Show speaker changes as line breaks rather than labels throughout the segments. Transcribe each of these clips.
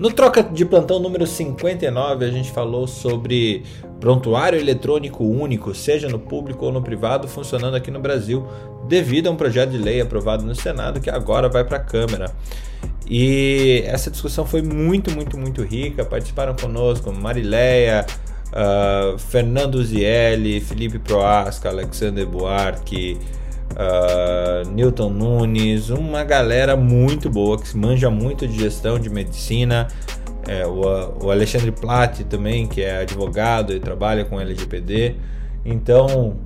No Troca de Plantão número 59, a gente falou sobre prontuário eletrônico único, seja no público ou no privado, funcionando aqui no Brasil, devido a um projeto de lei aprovado no Senado que agora vai para a Câmara. E essa discussão foi muito, muito, muito rica. Participaram conosco Marileia, uh, Fernando Zielli, Felipe Proasca, Alexander Buarque, uh, Newton Nunes, uma galera muito boa que manja muito de gestão de medicina. É, o, o, Alexandre Platt também, que é advogado e trabalha com LGPD. Então,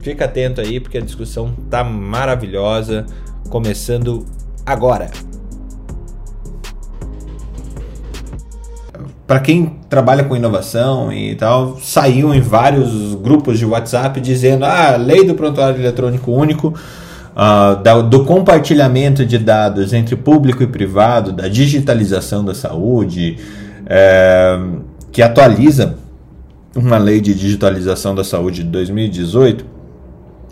fica atento aí porque a discussão tá maravilhosa, começando agora. Para quem trabalha com inovação e tal, saiu em vários grupos de WhatsApp dizendo: ah, lei do prontuário eletrônico único, uh, da, do compartilhamento de dados entre público e privado, da digitalização da saúde, é, que atualiza uma lei de digitalização da saúde de 2018,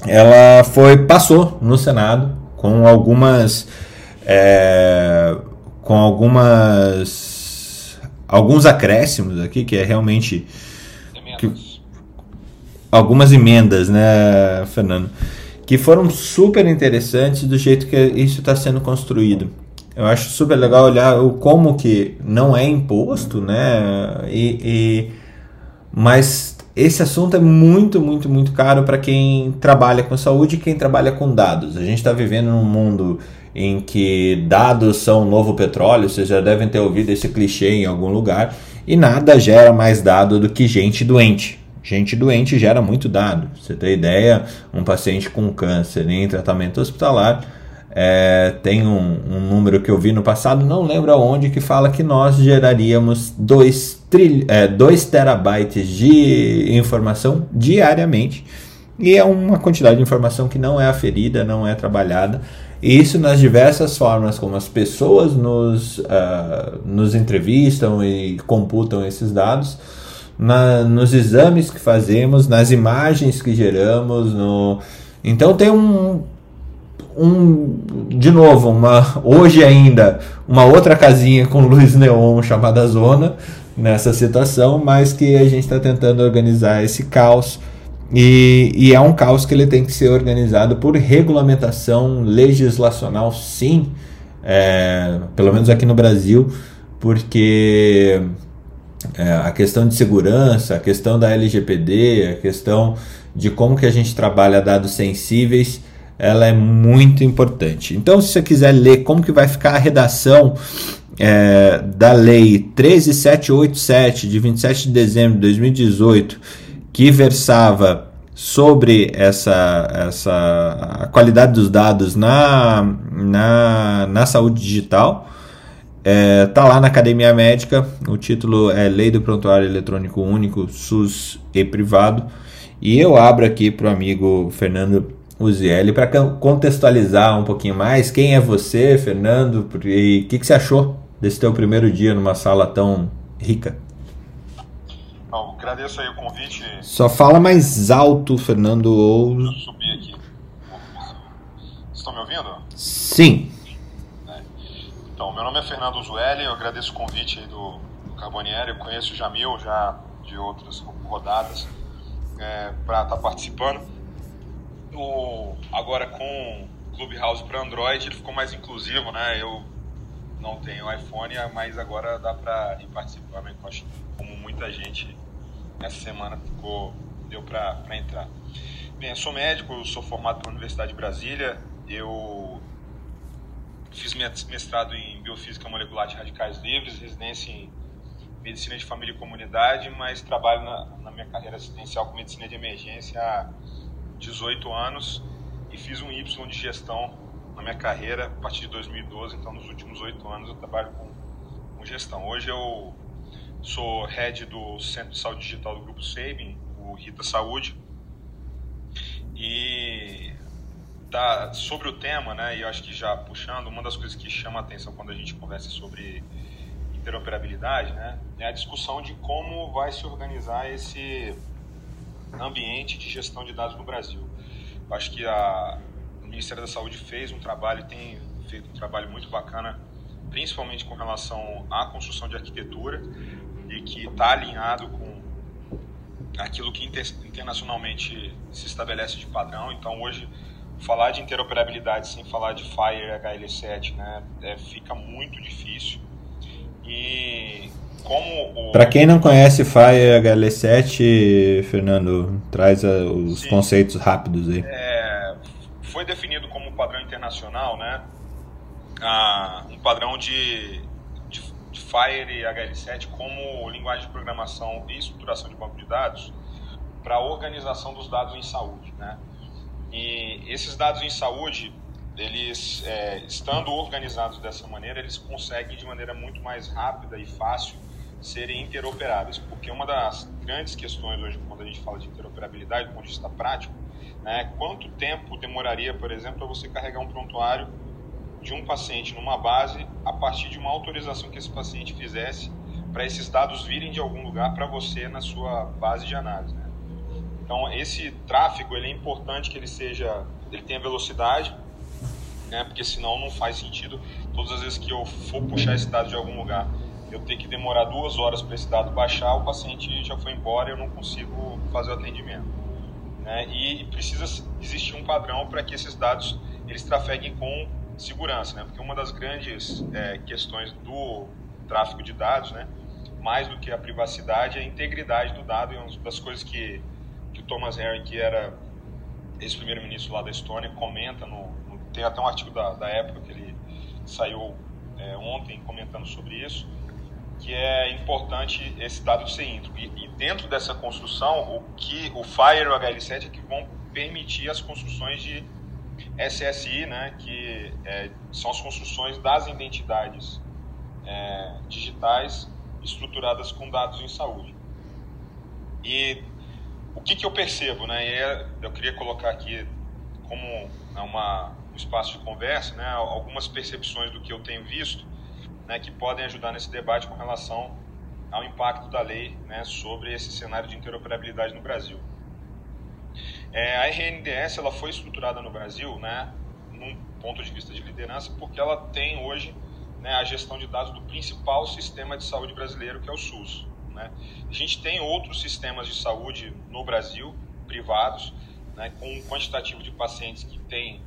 ela foi passou no Senado com algumas é, com algumas alguns acréscimos aqui, que é realmente. Que, algumas emendas, né, Fernando? Que foram super interessantes do jeito que isso está sendo construído. Eu acho super legal olhar o como que não é imposto, né? E, e mas esse assunto é muito, muito, muito caro para quem trabalha com saúde e quem trabalha com dados. A gente está vivendo num mundo em que dados são o novo petróleo, vocês já devem ter ouvido esse clichê em algum lugar, e nada gera mais dado do que gente doente. Gente doente gera muito dado. Você tem ideia, um paciente com câncer em tratamento hospitalar é, tem um, um, número que eu vi no passado, não lembro aonde, que fala que nós geraríamos 2 é, terabytes de informação diariamente. E é uma quantidade de informação que não é aferida, não é trabalhada. Isso nas diversas formas como as pessoas nos, uh, nos entrevistam e computam esses dados, na, nos exames que fazemos, nas imagens que geramos. No... Então tem um, um de novo uma hoje ainda uma outra casinha com luz neon chamada zona nessa situação mas que a gente está tentando organizar esse caos e, e, é um caos que ele tem que ser organizado por regulamentação legislacional, sim, é, pelo menos aqui no Brasil, porque é, a questão de segurança, a questão da LGPD, a questão de como que a gente trabalha dados sensíveis, ela é muito importante. Então, se você quiser ler como que vai ficar a redação é, da lei 13787 de 27 de dezembro de 2018 que versava sobre essa, essa a qualidade dos dados na, na, na saúde digital. É, tá lá na Academia Médica, o título é Lei do Prontuário Eletrônico Único, SUS e Privado. E eu abro aqui para o amigo Fernando Uzielli para contextualizar um pouquinho mais. Quem é você, Fernando? E o que, que você achou desse teu primeiro dia numa sala tão rica?
Agradeço aí o convite.
Só fala mais alto, Fernando, ou.
Deixa eu subir aqui. Estão me ouvindo?
Sim.
É. Então, meu nome é Fernando Zueli, eu agradeço o convite do, do Carbonieri, eu conheço o Jamil já de outras rodadas é, para estar tá participando. O, agora com o Clubhouse para Android ele ficou mais inclusivo, né? Eu não tenho iPhone, mas agora dá para ir participar, né? como muita gente essa semana ficou, deu para entrar. Bem, eu sou médico, sou formado pela Universidade de Brasília, eu fiz mestrado em Biofísica Molecular de Radicais Livres, residência em Medicina de Família e Comunidade, mas trabalho na, na minha carreira assistencial com Medicina de Emergência há 18 anos e fiz um Y de gestão na minha carreira a partir de 2012, então nos últimos oito anos eu trabalho com, com gestão. Hoje eu sou head do Centro de Saúde Digital do Grupo Sabin, o Rita Saúde. E tá, sobre o tema, né, e eu acho que já puxando, uma das coisas que chama a atenção quando a gente conversa sobre interoperabilidade, né, é a discussão de como vai se organizar esse ambiente de gestão de dados no Brasil. Eu acho que a, o Ministério da Saúde fez um trabalho, tem feito um trabalho muito bacana principalmente com relação à construção de arquitetura, e que está alinhado com aquilo que internacionalmente se estabelece de padrão. Então, hoje, falar de interoperabilidade sem falar de Fire HL7 né, é, fica muito difícil. E como
Para quem não conhece Fire HL7, Fernando, traz a, os Sim. conceitos rápidos aí.
É, foi definido como padrão internacional, né? Ah, um padrão de, Fire HL7 como linguagem de programação e estruturação de banco de dados para a organização dos dados em saúde, né? E esses dados em saúde, eles é, estando organizados dessa maneira, eles conseguem de maneira muito mais rápida e fácil serem interoperáveis, porque uma das grandes questões hoje quando a gente fala de interoperabilidade, do ponto de vista prático, né, quanto tempo demoraria, por exemplo, para você carregar um prontuário de um paciente numa base a partir de uma autorização que esse paciente fizesse para esses dados virem de algum lugar para você na sua base de análise. Né? Então esse tráfego ele é importante que ele seja, ele tenha velocidade, né? Porque senão não faz sentido. Todas as vezes que eu for puxar esse dado de algum lugar, eu ter que demorar duas horas para esse dado baixar, o paciente já foi embora, eu não consigo fazer o atendimento. Né? E precisa existir um padrão para que esses dados eles trafeguem com segurança, né? Porque uma das grandes é, questões do tráfego de dados, né? Mais do que a privacidade, é a integridade do dado e uma das coisas que que o Thomas Harry, que era ex-primeiro-ministro lá da Estônia, comenta, no, no, tem até um artigo da, da época que ele saiu é, ontem comentando sobre isso, que é importante esse dado ser íntegro. E, e, dentro dessa construção, o que o FIRE e o HL7 é que vão permitir as construções de SSI, né, que é, são as construções das identidades é, digitais estruturadas com dados em saúde. E o que, que eu percebo, né? E é, eu queria colocar aqui como né, uma, um espaço de conversa, né? Algumas percepções do que eu tenho visto, né? Que podem ajudar nesse debate com relação ao impacto da lei, né? Sobre esse cenário de interoperabilidade no Brasil. É, a RNDS ela foi estruturada no Brasil, né? Num ponto de vista de liderança, porque ela tem hoje né, a gestão de dados do principal sistema de saúde brasileiro, que é o SUS. Né? A gente tem outros sistemas de saúde no Brasil, privados, né, com um quantitativo de pacientes que tem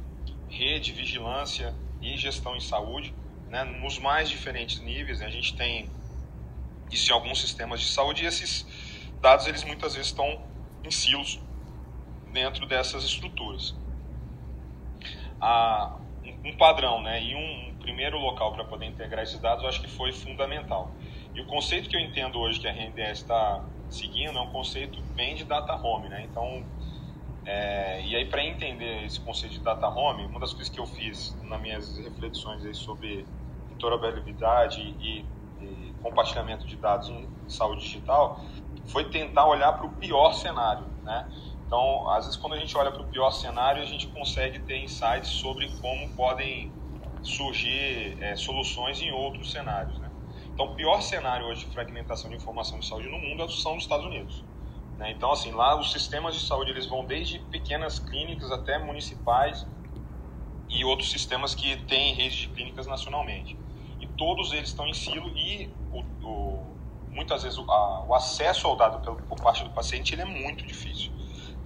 rede, vigilância e gestão em saúde, né, nos mais diferentes níveis. Né? A gente tem isso em alguns sistemas de saúde e esses dados eles muitas vezes estão em silos dentro dessas estruturas. Um padrão né, e um primeiro local para poder integrar esses dados eu acho que foi fundamental. E o conceito que eu entendo hoje que a RNDS está seguindo é um conceito bem de data home, né? Então, é, e aí para entender esse conceito de data home, uma das coisas que eu fiz nas minhas reflexões aí sobre interoperabilidade e, e compartilhamento de dados em saúde digital foi tentar olhar para o pior cenário, né? Então, às vezes quando a gente olha para o pior cenário, a gente consegue ter insights sobre como podem surgir é, soluções em outros cenários, né? Então, o pior cenário hoje de fragmentação de informação de saúde no mundo são os Estados Unidos. Né? Então, assim, lá os sistemas de saúde eles vão desde pequenas clínicas até municipais e outros sistemas que têm redes de clínicas nacionalmente. E todos eles estão em silo e o, o, muitas vezes o, a, o, acesso ao dado pelo, por parte do paciente ele é muito difícil.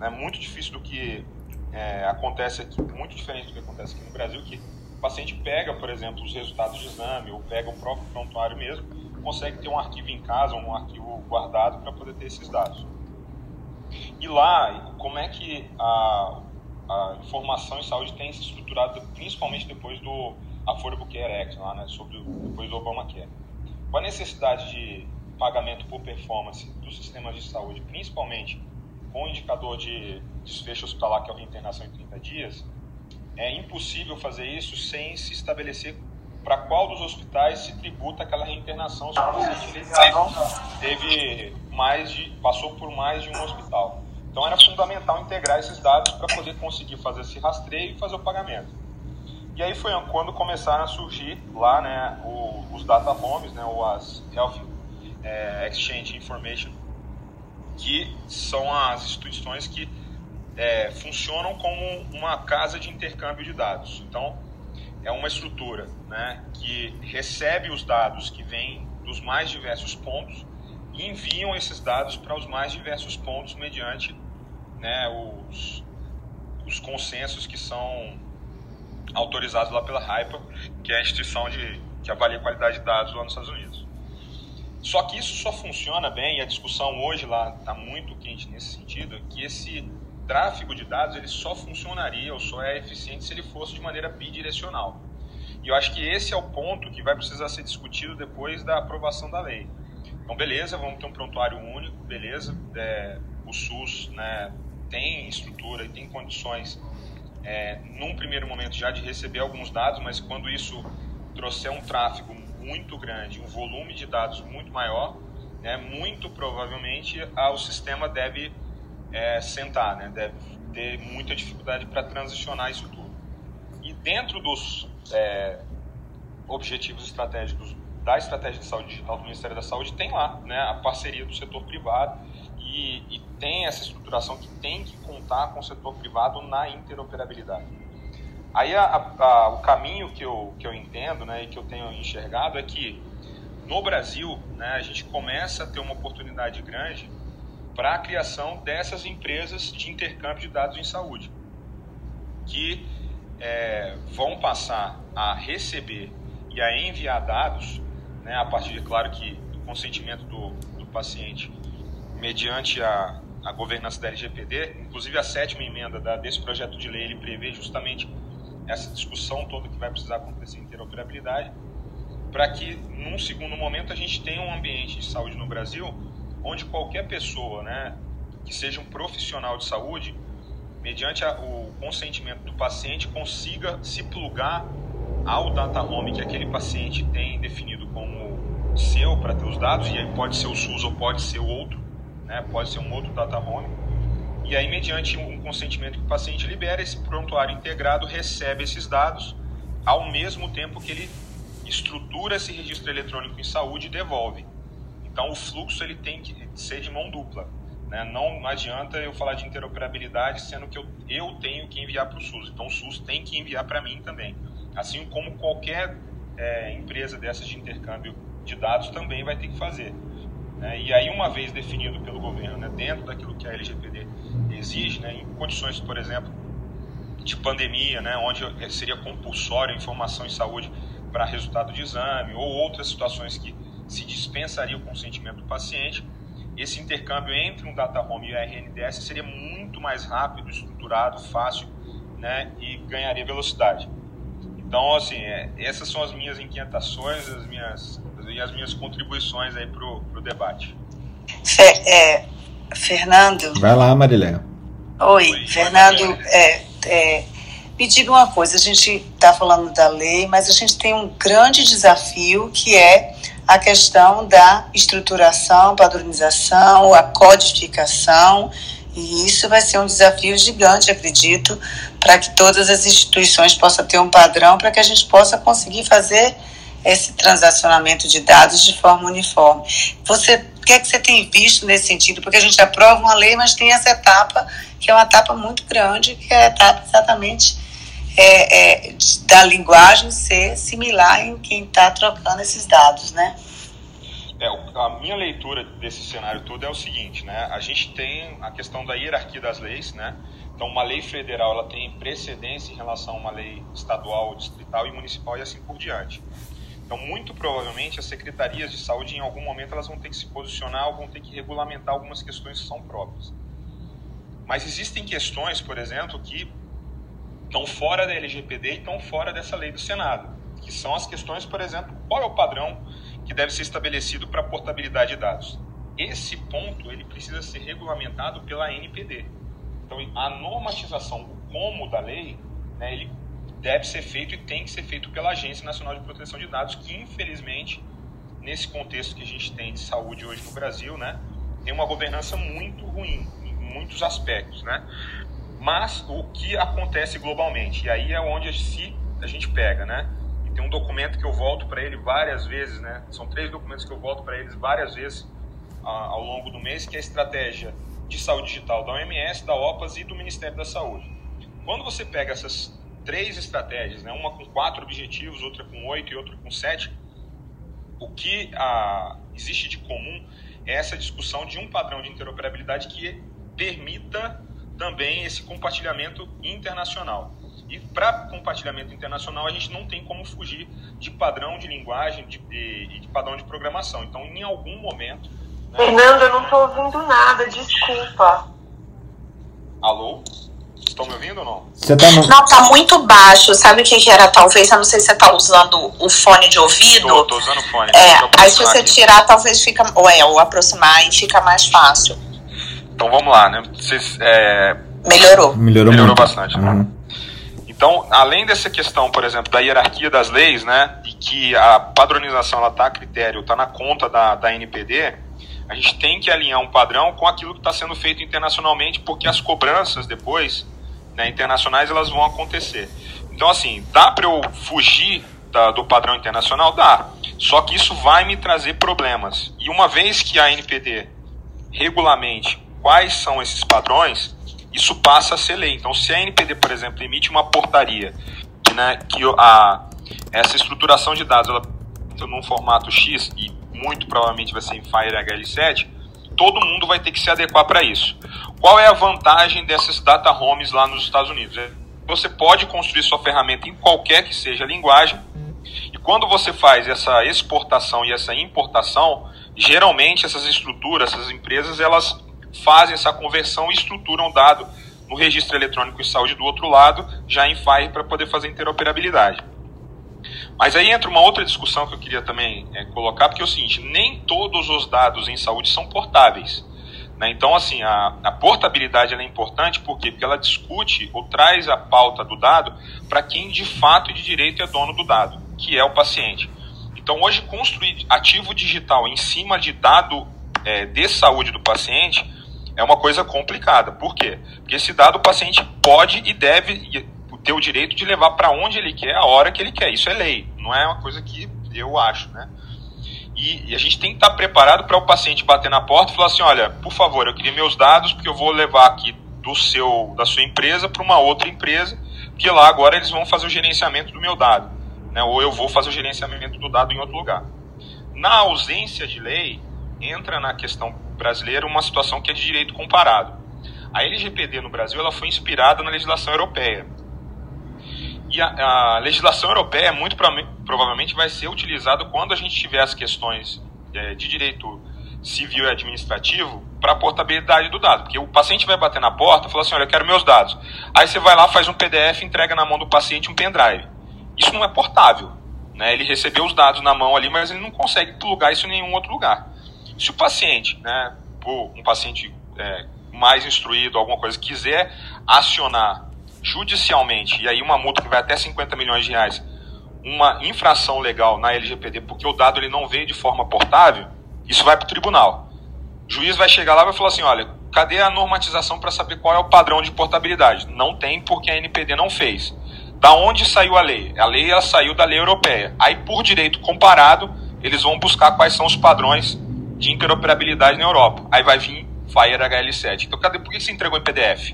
Né? muito difícil do que é, acontece aqui, muito diferente do que acontece aqui no Brasil, que o paciente pega, por exemplo, os resultados de exame ou pega o próprio prontuário mesmo, consegue ter um arquivo em casa, um arquivo guardado para poder ter esses dados. E lá, como é que a, a informação em saúde tem se estruturado, principalmente depois do Affordable Care Act, lá, né, sobre, depois do Obamacare? Com a necessidade de pagamento por performance dos sistemas de saúde, principalmente com o indicador de desfecho hospitalar, que é a reinternação em 30 dias, é impossível fazer isso sem se estabelecer para qual dos hospitais se tributa aquela reinternação se o paciente teve mais de passou por mais de um hospital. Então era fundamental integrar esses dados para poder conseguir fazer esse rastreio e fazer o pagamento. E aí foi quando começaram a surgir lá, né, o, os data homes, né, ou as Health é, Exchange Information, que são as instituições que é, funcionam como uma casa de intercâmbio de dados. Então, é uma estrutura né, que recebe os dados que vêm dos mais diversos pontos e enviam esses dados para os mais diversos pontos mediante né, os, os consensos que são autorizados lá pela HIPAA, que é a instituição de, que avalia a qualidade de dados lá nos Estados Unidos. Só que isso só funciona bem, e a discussão hoje lá está muito quente nesse sentido, que esse tráfego de dados ele só funcionaria ou só é eficiente se ele fosse de maneira bidirecional. E eu acho que esse é o ponto que vai precisar ser discutido depois da aprovação da lei. Então, beleza, vamos ter um prontuário único, beleza, é, o SUS né, tem estrutura e tem condições, é, num primeiro momento, já de receber alguns dados, mas quando isso trouxer um tráfego muito grande, um volume de dados muito maior, né, muito provavelmente o sistema deve é, sentar, né, deve ter muita dificuldade para transicionar isso tudo. E dentro dos é, objetivos estratégicos da estratégia de saúde digital do Ministério da Saúde tem lá né, a parceria do setor privado e, e tem essa estruturação que tem que contar com o setor privado na interoperabilidade. Aí a, a, o caminho que eu, que eu entendo né, e que eu tenho enxergado é que no Brasil né, a gente começa a ter uma oportunidade grande para a criação dessas empresas de intercâmbio de dados em saúde, que é, vão passar a receber e a enviar dados, né, a partir, de, claro, que do consentimento do, do paciente, mediante a, a governança da LGPD, inclusive a sétima emenda da, desse projeto de lei, ele prevê justamente essa discussão toda que vai precisar acontecer em interoperabilidade, para que, num segundo momento, a gente tenha um ambiente de saúde no Brasil onde qualquer pessoa, né, que seja um profissional de saúde, mediante a, o consentimento do paciente, consiga se plugar ao data home que aquele paciente tem definido como seu para ter os dados, e aí pode ser o SUS ou pode ser outro, né, pode ser um outro data home e aí, mediante um consentimento que o paciente libera, esse prontuário integrado recebe esses dados ao mesmo tempo que ele estrutura esse registro eletrônico em saúde e devolve. Então, o fluxo ele tem que ser de mão dupla. Né? Não adianta eu falar de interoperabilidade sendo que eu, eu tenho que enviar para o SUS. Então, o SUS tem que enviar para mim também. Assim como qualquer é, empresa dessas de intercâmbio de dados também vai ter que fazer. Né? E aí, uma vez definido pelo governo, né, dentro daquilo que a LGPD exige, né, em condições, por exemplo, de pandemia, né, onde seria compulsório informação em saúde para resultado de exame, ou outras situações que se dispensaria o consentimento do paciente, esse intercâmbio entre um data home e o RNDS seria muito mais rápido, estruturado, fácil, né, e ganharia velocidade. Então, assim, é, essas são as minhas inquietações, as minhas e as minhas contribuições aí para o debate.
é, Fernando.
Vai lá, Marilé.
Oi, Oi Fernando. É, é, me diga uma coisa: a gente está falando da lei, mas a gente tem um grande desafio que é a questão da estruturação, padronização, a codificação. E isso vai ser um desafio gigante, acredito, para que todas as instituições possam ter um padrão, para que a gente possa conseguir fazer esse transacionamento de dados de forma uniforme. Você, o que é que você tem visto nesse sentido? Porque a gente aprova uma lei, mas tem essa etapa que é uma etapa muito grande, que é a etapa exatamente é, é, da linguagem ser similar em quem está trocando esses dados, né?
É, a minha leitura desse cenário todo é o seguinte, né? A gente tem a questão da hierarquia das leis, né? Então, uma lei federal ela tem precedência em relação a uma lei estadual, distrital e municipal e assim por diante. Então, muito provavelmente, as secretarias de saúde, em algum momento, elas vão ter que se posicionar vão ter que regulamentar algumas questões que são próprias. Mas existem questões, por exemplo, que estão fora da LGPD e estão fora dessa lei do Senado, que são as questões, por exemplo, qual é o padrão que deve ser estabelecido para portabilidade de dados. Esse ponto ele precisa ser regulamentado pela NPD. Então, a normatização, o como da lei, né, ele deve ser feito e tem que ser feito pela Agência Nacional de Proteção de Dados, que infelizmente, nesse contexto que a gente tem de saúde hoje no Brasil, né, tem uma governança muito ruim em muitos aspectos, né? Mas o que acontece globalmente? E aí é onde a, gente pega, né? E tem um documento que eu volto para ele várias vezes, né? São três documentos que eu volto para eles várias vezes ao longo do mês, que é a estratégia de saúde digital da OMS, da OPAS e do Ministério da Saúde. Quando você pega essas três estratégias, né? uma com quatro objetivos, outra com oito e outra com sete, o que a, existe de comum é essa discussão de um padrão de interoperabilidade que permita também esse compartilhamento internacional. E para compartilhamento internacional, a gente não tem como fugir de padrão de linguagem e de, de, de, padrão de programação. Então, em algum momento.
Né, Fernando, eu não estou ouvindo nada, desculpa.
Alô? Estão me ouvindo ou não?
Você tá no... Não, tá muito baixo. Sabe o que, que era? Talvez, eu não sei se você tá usando o fone de ouvido.
Tô, tô usando o fone.
É, aí se você aqui. tirar, talvez fica. Ou é, ou aproximar e fica mais fácil.
Então vamos lá, né? Vocês, é...
Melhorou.
Melhorou,
Melhorou bastante, né? Uhum. Então, além dessa questão, por exemplo, da hierarquia das leis, né, e que a padronização ela está a critério, está na conta da, da NPD, a gente tem que alinhar um padrão com aquilo que está sendo feito internacionalmente, porque as cobranças depois, né, internacionais, elas vão acontecer. Então, assim, dá para eu fugir da, do padrão internacional? Dá. Só que isso vai me trazer problemas. E uma vez que a NPD regulamente quais são esses padrões, isso passa a ser lei. Então, se a NPD, por exemplo, emite uma portaria que, né, que a, essa estruturação de dados ela num formato X e muito provavelmente vai ser em Fire HL7, todo mundo vai ter que se adequar para isso. Qual é a vantagem dessas data homes lá nos Estados Unidos? Você pode construir sua ferramenta em qualquer que seja a linguagem, e quando você faz essa exportação e essa importação, geralmente essas estruturas, essas empresas, elas fazem essa conversão e estruturam dado no registro eletrônico de saúde do outro lado, já em FIRE, para poder fazer interoperabilidade. Mas aí entra uma outra discussão que eu queria também é, colocar, porque é o seguinte, nem todos os dados em saúde são portáveis. Né? Então, assim, a, a portabilidade é importante por quê? porque ela discute ou traz a pauta do dado para quem de fato e de direito é dono do dado, que é o paciente. Então, hoje, construir ativo digital em cima de dado é, de saúde do paciente é uma coisa complicada. Por quê? Porque esse dado o paciente pode e deve ter o direito de levar para onde ele quer, a hora que ele quer. Isso é lei, não é uma coisa que eu acho, né? E, e a gente tem que estar preparado para o paciente bater na porta e falar assim, olha, por favor, eu queria meus dados porque eu vou levar aqui do seu da sua empresa para uma outra empresa, que lá agora eles vão fazer o gerenciamento do meu dado, né? Ou eu vou fazer o gerenciamento do dado em outro lugar. Na ausência de lei, entra na questão brasileira uma situação que é de direito comparado. A LGPD no Brasil ela foi inspirada na legislação europeia. E a, a legislação europeia muito provavelmente vai ser utilizada quando a gente tiver as questões é, de direito civil e administrativo para a portabilidade do dado. Porque o paciente vai bater na porta e falar assim, olha, eu quero meus dados. Aí você vai lá, faz um PDF, entrega na mão do paciente um pendrive. Isso não é portável. Né? Ele recebeu os dados na mão ali, mas ele não consegue plugar isso em nenhum outro lugar. Se o paciente, né, um paciente é, mais instruído, alguma coisa, quiser acionar judicialmente, e aí uma multa que vai até 50 milhões de reais, uma infração legal na LGPD, porque o dado ele não veio de forma portável, isso vai para o tribunal. O juiz vai chegar lá e vai falar assim: olha, cadê a normatização para saber qual é o padrão de portabilidade? Não tem, porque a NPD não fez. Da onde saiu a lei? A lei ela saiu da lei europeia. Aí, por direito comparado, eles vão buscar quais são os padrões de interoperabilidade na Europa. Aí vai vir Fire HL7. Então, cadê, por que você entregou em PDF?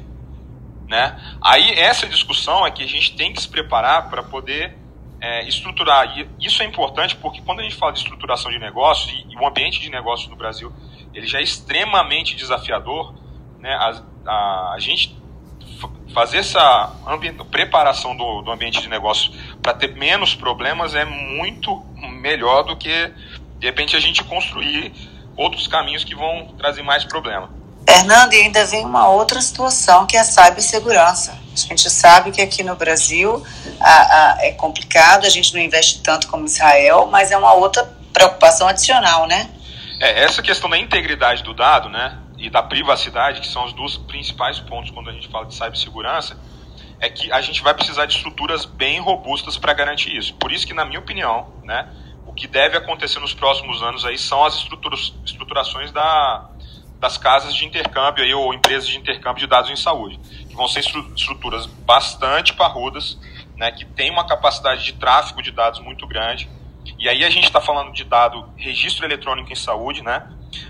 Né? Aí, essa discussão é que a gente tem que se preparar para poder é, estruturar. E isso é importante porque quando a gente fala de estruturação de negócios, e, e o ambiente de negócios no Brasil ele já é extremamente desafiador, né? a, a, a gente fazer essa preparação do, do ambiente de negócios para ter menos problemas é muito melhor do que de repente a gente construir outros caminhos que vão trazer mais problema.
Fernando, e ainda vem uma outra situação que é a cibersegurança. A gente sabe que aqui no Brasil a, a, é complicado, a gente não investe tanto como Israel, mas é uma outra preocupação adicional, né?
É, essa questão da integridade do dado, né, e da privacidade, que são os dois principais pontos quando a gente fala de cibersegurança, é que a gente vai precisar de estruturas bem robustas para garantir isso. Por isso que, na minha opinião, né, que deve acontecer nos próximos anos aí são as estruturações da, das casas de intercâmbio aí, ou empresas de intercâmbio de dados em saúde, que vão ser estruturas bastante parrudas, né, que tem uma capacidade de tráfego de dados muito grande. E aí a gente está falando de dado registro eletrônico em saúde, né?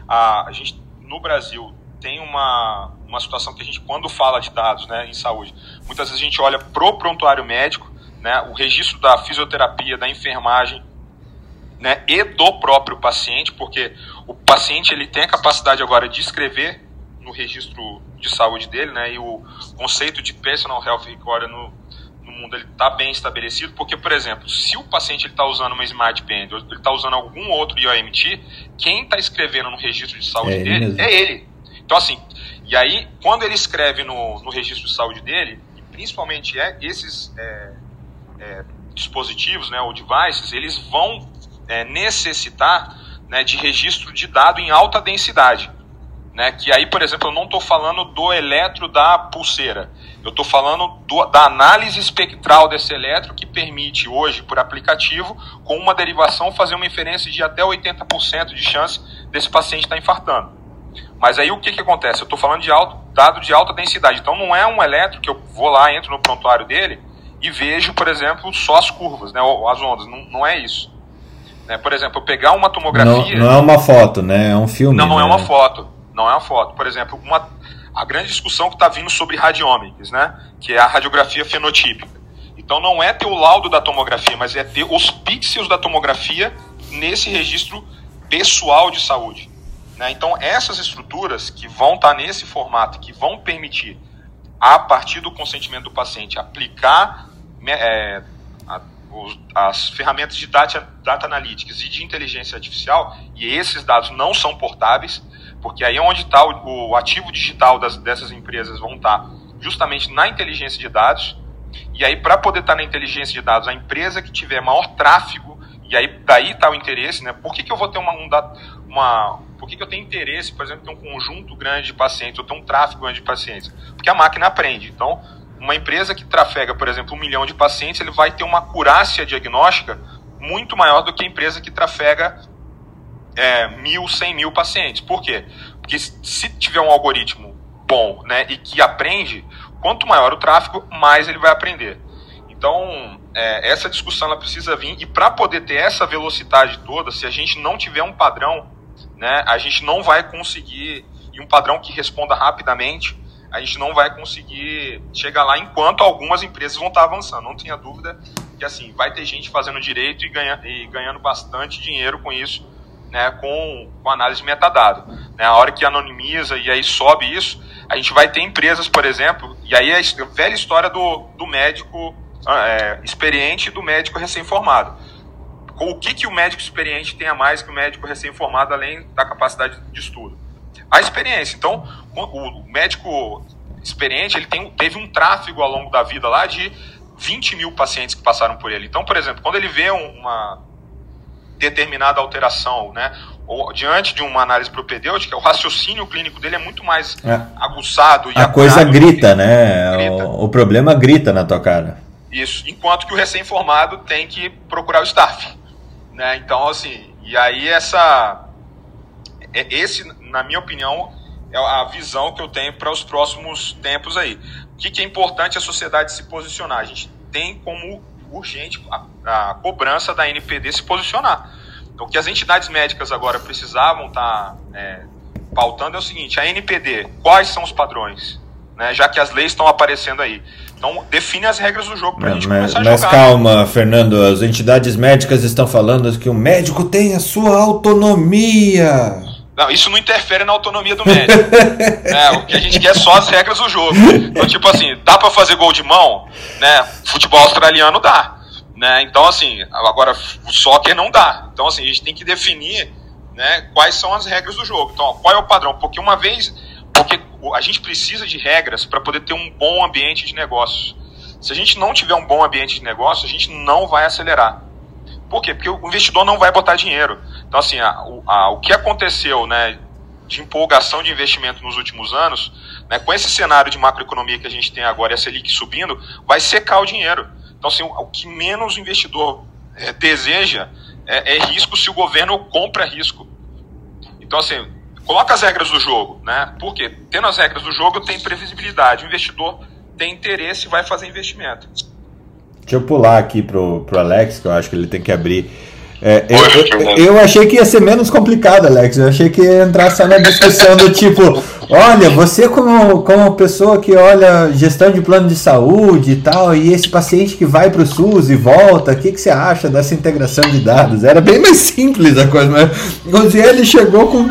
A, a gente no Brasil tem uma, uma situação que a gente, quando fala de dados né, em saúde, muitas vezes a gente olha pro prontuário médico, né, o registro da fisioterapia, da enfermagem, né, e do próprio paciente, porque o paciente ele tem a capacidade agora de escrever no registro de saúde dele, né, e o conceito de personal health record no, no mundo ele está bem estabelecido, porque, por exemplo, se o paciente está usando uma Smart Pen, ou ele está usando algum outro IOMT, quem está escrevendo no registro de saúde
É ele
dele
mesmo.
é ele. Então, assim, e aí, quando ele escreve no, no registro de saúde dele, e principalmente é, esses é, é, dispositivos, né, ou devices, eles vão é, necessitar né, de registro de dado em alta densidade. Né, que aí, por exemplo, eu não estou falando do eletro da pulseira. Eu estou falando do- da análise espectral desse eletro que permite hoje, por aplicativo, com uma derivação, fazer uma inferência de até 80% de chance desse paciente estar infartando. Mas aí o que, que acontece? Eu estou falando de alto, dado de alta densidade. Então não é um eletro que eu vou lá, entro no prontuário dele e vejo, por exemplo, só as curvas, né, as ondas. Não, não é isso. Né, por exemplo, pegar uma
Não,
tomografia.
não é uma foto, né? É um filme.
Não, não é
né?
uma foto. Não é uma foto. Por exemplo, uma, a grande discussão que está vindo sobre radiômics, né? Que é a radiografia fenotípica. Então não é ter o laudo da tomografia, mas é ter os pixels da tomografia nesse registro pessoal de saúde. Né? Então essas estruturas que vão estar nesse formato, que vão permitir, a partir do consentimento do paciente, aplicar é, os- as ferramentas de data, data analytics e de inteligência artificial, e esses dados não são portáveis, porque aí é onde está o, o ativo digital das, dessas empresas vão estar justamente na inteligência de dados, e aí para poder estar na inteligência de dados, a empresa que tiver maior tráfego, e aí daí está o interesse, né? Por que, que eu vou ter uma, um uma por que, que eu tenho interesse, por exemplo, em ter um conjunto grande de pacientes, ou ter um tráfego grande de pacientes? Porque a máquina aprende. Então, uma empresa que trafega, por exemplo, um milhão de pacientes, ele vai ter uma acurácia diagnóstica muito maior do que a empresa que trafega é, mil, cem mil pacientes. Por quê? Porque se tiver um algoritmo bom né, e que aprende, quanto maior o tráfego, mais ele vai aprender. Então, é, essa discussão ela precisa vir, e para poder ter essa velocidade toda, se a gente não tiver um padrão, né, a gente não vai conseguir, e um padrão que responda rapidamente, a gente não vai conseguir chegar lá enquanto algumas empresas vão estar avançando. Não tenha dúvida que assim vai ter gente fazendo direito e, ganha, e ganhando bastante dinheiro com isso, né, com, com análise de metadado. Né, a hora que anonimiza e aí sobe isso, a gente vai ter empresas, por exemplo, e aí é a velha história do, do médico é, experiente e do médico recém-formado. O que, que o médico experiente tem a mais que o médico recém-formado, além da capacidade de estudo? A experiência. Então, o médico experiente ele tem, teve um tráfego ao longo da vida lá de 20 mil pacientes que passaram por ele. Então, por exemplo, quando ele vê uma determinada alteração, né, ou diante de uma análise propedêutica, o raciocínio clínico dele é muito mais
É.
aguçado. E
A coisa grita, né?
Grita.
O, o problema grita na tua cara.
Isso, enquanto que o recém-formado tem que procurar o staff, né? Então, assim, e aí essa, esse, na minha opinião, é a visão que eu tenho para os próximos tempos aí. O que, que é importante a sociedade se posicionar? A gente tem como urgente a, a cobrança da NPD se posicionar. Então, o que as entidades médicas agora precisavam estar é, pautando é o seguinte: a NPD, quais são os padrões? Né, já que as leis estão aparecendo aí. Então, define as regras do jogo para a
Mas,
gente
mas-
começar a
mas
jogar.
calma, Fernando. As entidades médicas estão falando que o médico tem a sua autonomia.
Não, isso não interfere na autonomia do médico. É, o que a gente quer é só as regras do jogo. Então, tipo assim, dá pra fazer gol de mão, né? Futebol australiano dá. Né? Então, assim, agora o soccer não dá. Então, assim, a gente tem que definir né, quais são as regras do jogo. Então, ó, qual é o padrão? Porque uma vez. Porque a gente precisa de regras para poder ter um bom ambiente de negócios. Se a gente não tiver um bom ambiente de negócio, a gente não vai acelerar. Por quê? Porque o investidor não vai botar dinheiro. Então, assim, a- a- o que aconteceu né, de empolgação de investimento nos últimos anos, né, com esse cenário de macroeconomia que a gente tem agora e a Selic subindo, vai secar o dinheiro. Então, assim, o, o que menos o investidor eh, deseja é, é risco se o governo compra risco. Então, assim, coloca as regras do jogo, né? Por quê? Tendo as regras do jogo, tem previsibilidade. O investidor tem interesse e vai fazer investimento.
Deixa eu pular aqui pro, pro Alex, que eu acho que ele tem que abrir É, eu, eu, eu, achei que ia ser menos complicado, Alex. Eu achei que ia entrar só na discussão do tipo, olha, você como, como pessoa que olha gestão de plano de saúde e tal, e esse paciente que vai para o SUS e volta, o que, que você acha dessa integração de dados? Era bem mais simples a coisa, mas o ele chegou com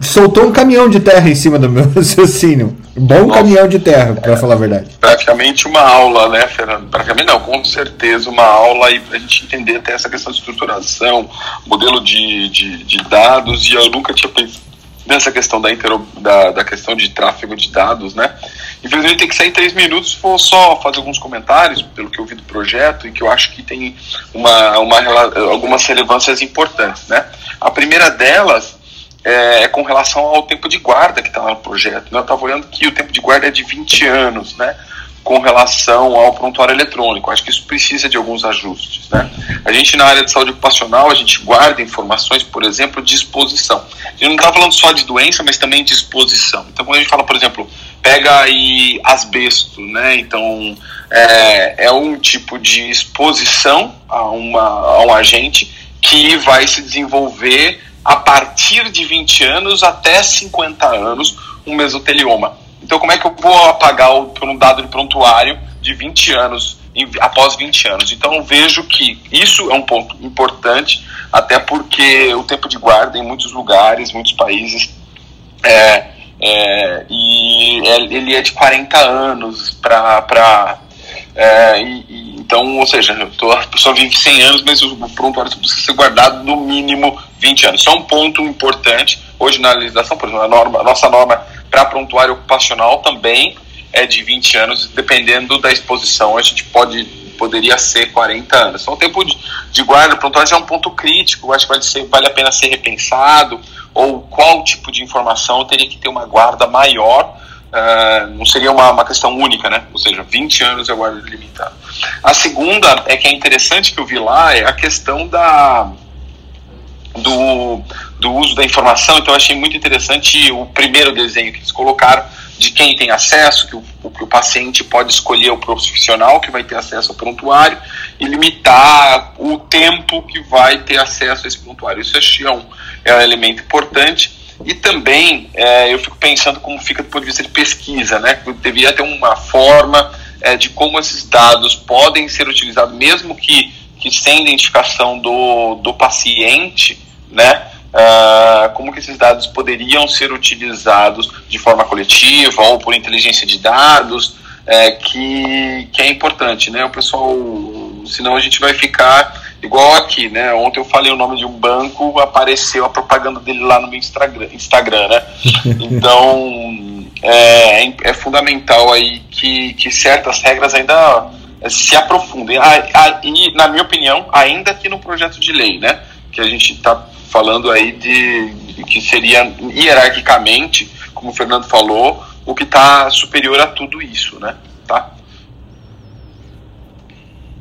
soltou um caminhão de terra em cima do meu raciocínio. Bom Nossa, caminhão de terra, para é, falar a verdade.
Praticamente uma aula, né, Fernando? Praticamente não, com certeza uma aula aí para a gente entender até essa questão de estruturação, modelo de, de, de dados, e eu nunca tinha pensado nessa questão da, inter, da, da questão de tráfego de dados, né? Infelizmente tem que sair em três minutos, vou só fazer alguns comentários pelo que eu vi do projeto e que eu acho que tem uma, uma, algumas relevâncias importantes, né? A primeira delas é, é, com relação ao tempo de guarda que está lá no projeto. Né? Eu estava olhando que o tempo de guarda é de 20 anos, né? Com relação ao prontuário eletrônico. Acho que isso precisa de alguns ajustes. Né? A gente, na área de saúde ocupacional, a gente guarda informações, por exemplo, de exposição. A gente não está falando só de doença, mas também de exposição. Então, quando a gente fala, por exemplo, pega aí asbesto, né? Então, é, é um tipo de exposição a, uma, a um agente que vai se desenvolver a partir de 20 anos até 50 anos um mesotelioma. Então, como é que eu vou apagar um dado de prontuário de 20 anos após 20 anos? Então, eu vejo que isso é um ponto importante, até porque o tempo de guarda em muitos lugares, muitos países, é, é, e é, ele é de 40 anos para. É, então, ou seja, a pessoa vive 100 anos, mas o prontuário precisa ser guardado no mínimo 20 anos. Isso é um ponto importante. Hoje na legislação, por exemplo, a, norma, a nossa norma para prontuário ocupacional também é de 20 anos, dependendo da exposição, a gente pode poderia ser 40 anos. Então o tempo de, de guarda prontuário já é um ponto crítico, acho que vale, ser, vale a pena ser repensado, ou qual tipo de informação teria que ter uma guarda maior, uh, não seria uma, uma questão única, né? Ou seja, 20 anos é guarda limitada. A segunda é que é interessante que eu vi lá é a questão da do, do uso da informação, então eu achei muito interessante o primeiro desenho que eles colocaram de quem tem acesso, que o, que o paciente pode escolher o profissional que vai ter acesso ao prontuário e limitar o tempo que vai ter acesso a esse prontuário. Isso é um, é um elemento importante. E também é, eu fico pensando como fica do ponto de vista de pesquisa, né? Deveria ter uma forma é, de como esses dados podem ser utilizados, mesmo que, que sem identificação do, do paciente, né? Uh, como que esses dados poderiam ser utilizados de forma coletiva ou por inteligência de dados, é, que, que é importante, né? O pessoal, senão a gente vai ficar igual aqui, né? Ontem eu falei o nome de um banco, apareceu a propaganda dele lá no meu Instagram, Instagram né? Então é, é, é fundamental aí que, que certas regras ainda se aprofundem. Ah, ah, e, na minha opinião, ainda aqui no projeto de lei, né? Que a gente está falando aí de, de que seria hierarquicamente, como o Fernando falou, o que está superior a tudo isso, né? Tá?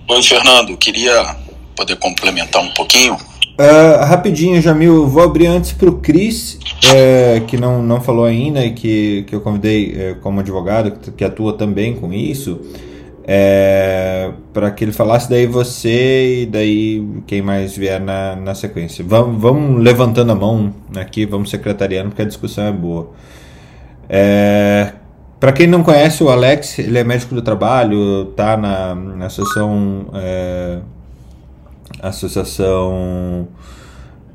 Oi, Fernando, queria poder complementar um pouquinho.
Uh, rapidinho, Jamil, vou abrir antes para o Cris, é, que não, não falou ainda e que, que eu convidei é, como advogado, que, atua também com isso é, para que ele falasse daí você e daí quem mais vier na, na sequência. Vamos, vamos levantando a mão aqui, vamos secretariando porque a discussão é boa. É, para quem não conhece o Alex, ele é médico do trabalho, tá na, na associação é, associação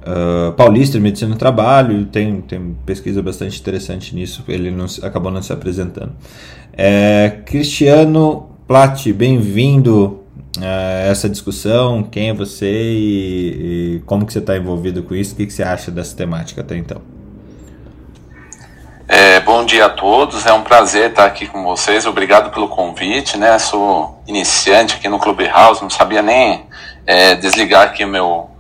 uh, paulista de medicina do trabalho, tem, tem pesquisa bastante interessante nisso. Ele não, acabou não se apresentando. É, Cristiano Plat, bem-vindo a essa discussão. Quem é você e, e como que você está envolvido com isso? O que, que você acha dessa temática até então?
É, bom dia a todos, é um prazer estar aqui com vocês. Obrigado pelo convite, né? Sou iniciante aqui no Clubhouse, não sabia nem é, desligar aqui o meu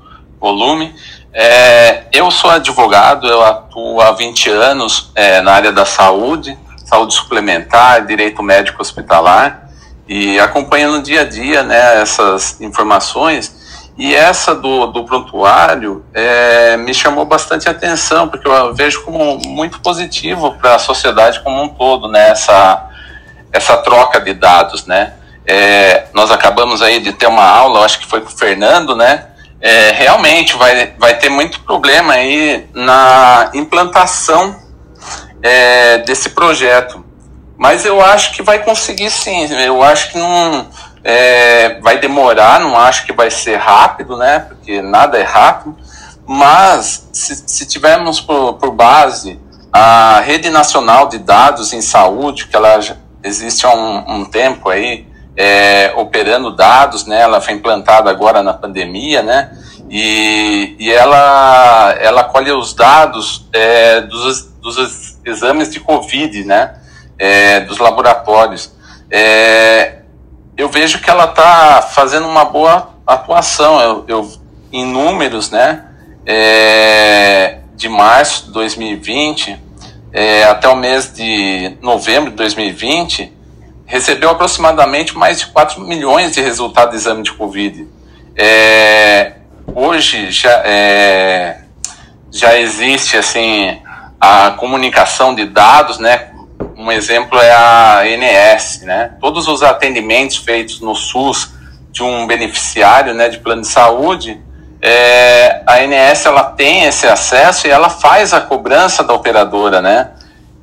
volume. É, eu sou advogado, eu atuo há 20 anos é, na área da saúde, saúde suplementar, direito médico hospitalar e acompanhando dia a dia né, essas informações. E essa do, do prontuário é, me chamou bastante atenção, porque eu vejo como muito positivo para a sociedade como um todo, né, essa, essa troca de dados. Né? É, nós acabamos aí de ter uma aula, acho que foi com o Fernando, né, é, realmente vai, vai ter muito problema aí na implantação é, desse projeto. Mas eu acho que vai conseguir sim. Eu acho que não é, vai demorar, não acho que vai ser rápido, né? Porque nada é rápido. Mas se, se tivermos por, por base a rede nacional de dados em saúde, que ela existe há um, um tempo aí, é, operando dados, né? Ela foi implantada agora na pandemia, né? E, e ela, ela colhe os dados é, dos, dos exames de Covid, né? é, dos laboratórios. É, eu vejo que ela está fazendo uma boa atuação. Eu, eu em números, né, é, de março de 2020 é, até o mês de novembro de 2020, recebeu aproximadamente mais de 4 milhões de resultados de exame de Covid. É, hoje já, é, já existe assim a comunicação de dados, né, um exemplo é a ANS, né? Todos os atendimentos feitos no SUS de um beneficiário, né, de plano de saúde, é, a ANS ela tem esse acesso e ela faz a cobrança da operadora, né?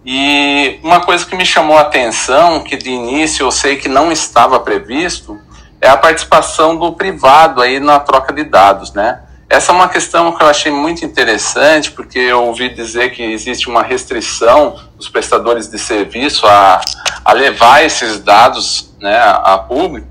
E uma coisa que me chamou a atenção, que de início eu sei que não estava previsto, é a participação do privado aí na troca de dados, né? Essa é uma questão que eu achei muito interessante, porque eu ouvi dizer que existe uma restrição dos prestadores de serviço a, a levar esses dados né, a público,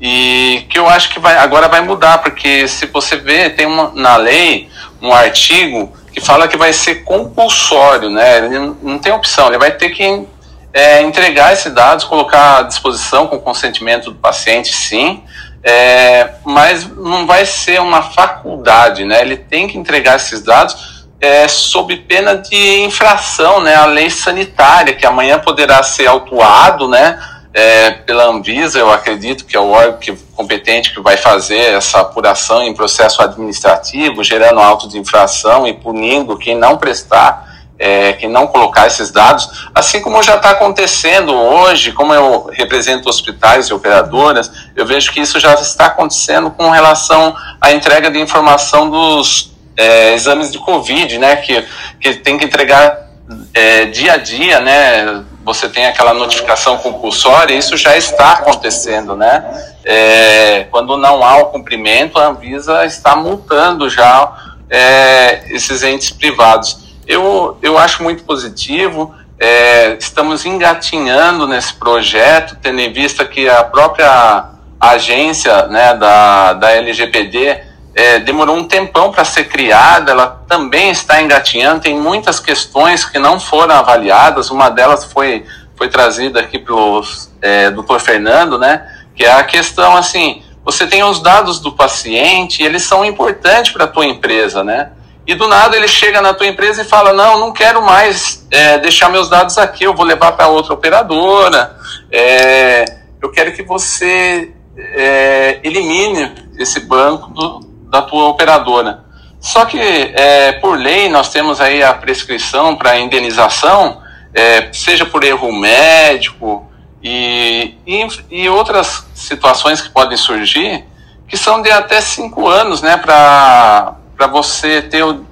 e que eu acho que vai, agora vai mudar, porque se você vê, tem uma, na lei um artigo fala que vai ser compulsório, né? Ele não tem opção, ele vai ter que é, entregar esses dados, colocar à disposição com consentimento do paciente, sim, é, mas não vai ser uma faculdade, né? Ele tem que entregar esses dados é, sob pena de infração, né? A lei sanitária, que amanhã poderá ser autuado, né? É, pela Anvisa, eu acredito que é o órgão que, competente que vai fazer essa apuração em processo administrativo, gerando auto de infração e punindo quem não prestar é, não colocar esses dados, assim como já está acontecendo hoje, como eu represento hospitais e operadoras, eu vejo que isso já está acontecendo com relação à entrega de informação dos é, exames de Covid, né, que, que tem que entregar é, dia a dia, né, você tem aquela notificação compulsória, isso já está acontecendo, né, é, quando não há o cumprimento, a Anvisa está multando já é, esses entes privados eu, eu acho muito positivo. É, estamos engatinhando nesse projeto, tendo em vista que a própria agência né, da, da LGPD é, demorou um tempão para ser criada, ela também está engatinhando, tem muitas questões que não foram avaliadas, uma delas foi, foi trazida aqui pelo é, doutor Fernando, né, que é a questão assim, você tem os dados do paciente, eles são importantes para a tua empresa, né, e do nada ele chega na tua empresa e fala: Não, não quero mais é, deixar meus dados aqui, eu vou levar para outra operadora. É, eu quero que você é, elimine esse banco do, da tua operadora. Só que, é, por lei, nós temos aí a prescrição para indenização, é, seja por erro médico e, e, e outras situações que podem surgir, que são de até cinco anos, né, para você ter o,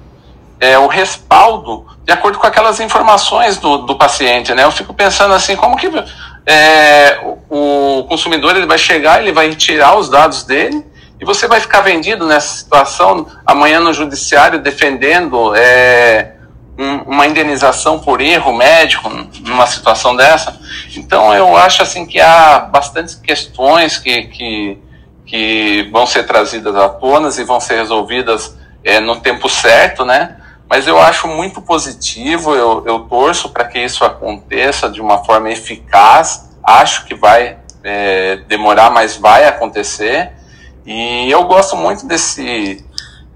é, o respaldo de acordo com aquelas informações do, do paciente, né? Eu fico pensando assim, como que é, o, o consumidor ele vai chegar, ele vai tirar os dados dele e você vai ficar vendido nessa situação amanhã no judiciário defendendo é, um, uma indenização por erro médico numa situação dessa. Então eu acho assim que há bastantes questões que, que, que vão ser trazidas à tona e vão ser resolvidas é, no tempo certo, né? Mas eu acho muito positivo, eu, eu torço para que isso aconteça de uma forma eficaz. Acho que vai é, demorar, mas vai acontecer. E eu gosto muito desse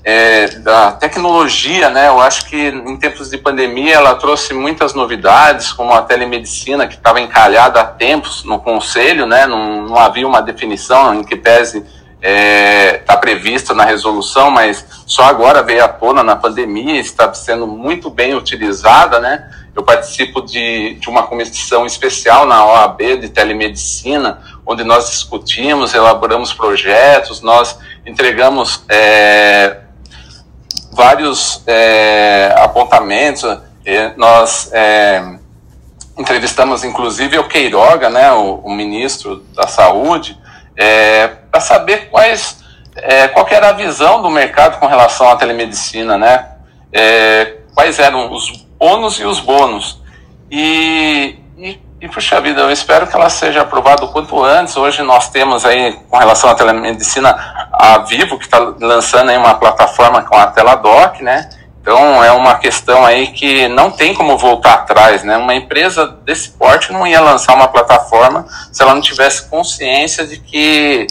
é, da tecnologia, né? Eu acho que em tempos de pandemia ela trouxe muitas novidades, como a telemedicina que estava encalhada há tempos no conselho, né? Não, não havia uma definição em que pese está é, tá prevista na resolução, mas só agora veio à tona na pandemia, está sendo muito bem utilizada, né? Eu participo de, de uma comissão especial na OAB de telemedicina, onde nós discutimos, elaboramos projetos, nós entregamos é, vários é, apontamentos. nós é, entrevistamos inclusive o Queiroga, né, o, o ministro da Saúde, é, para saber quais, é, qual era a visão do mercado com relação à telemedicina, né? É, quais eram os ônus e os bônus. E, e, e, puxa vida, eu espero que ela seja aprovada o quanto antes. Hoje nós temos aí, com relação à telemedicina, a Vivo, que está lançando aí uma plataforma com a Teladoc, né? Então é uma questão aí que não tem como voltar atrás, né? Uma empresa desse porte não ia lançar uma plataforma se ela não tivesse consciência de que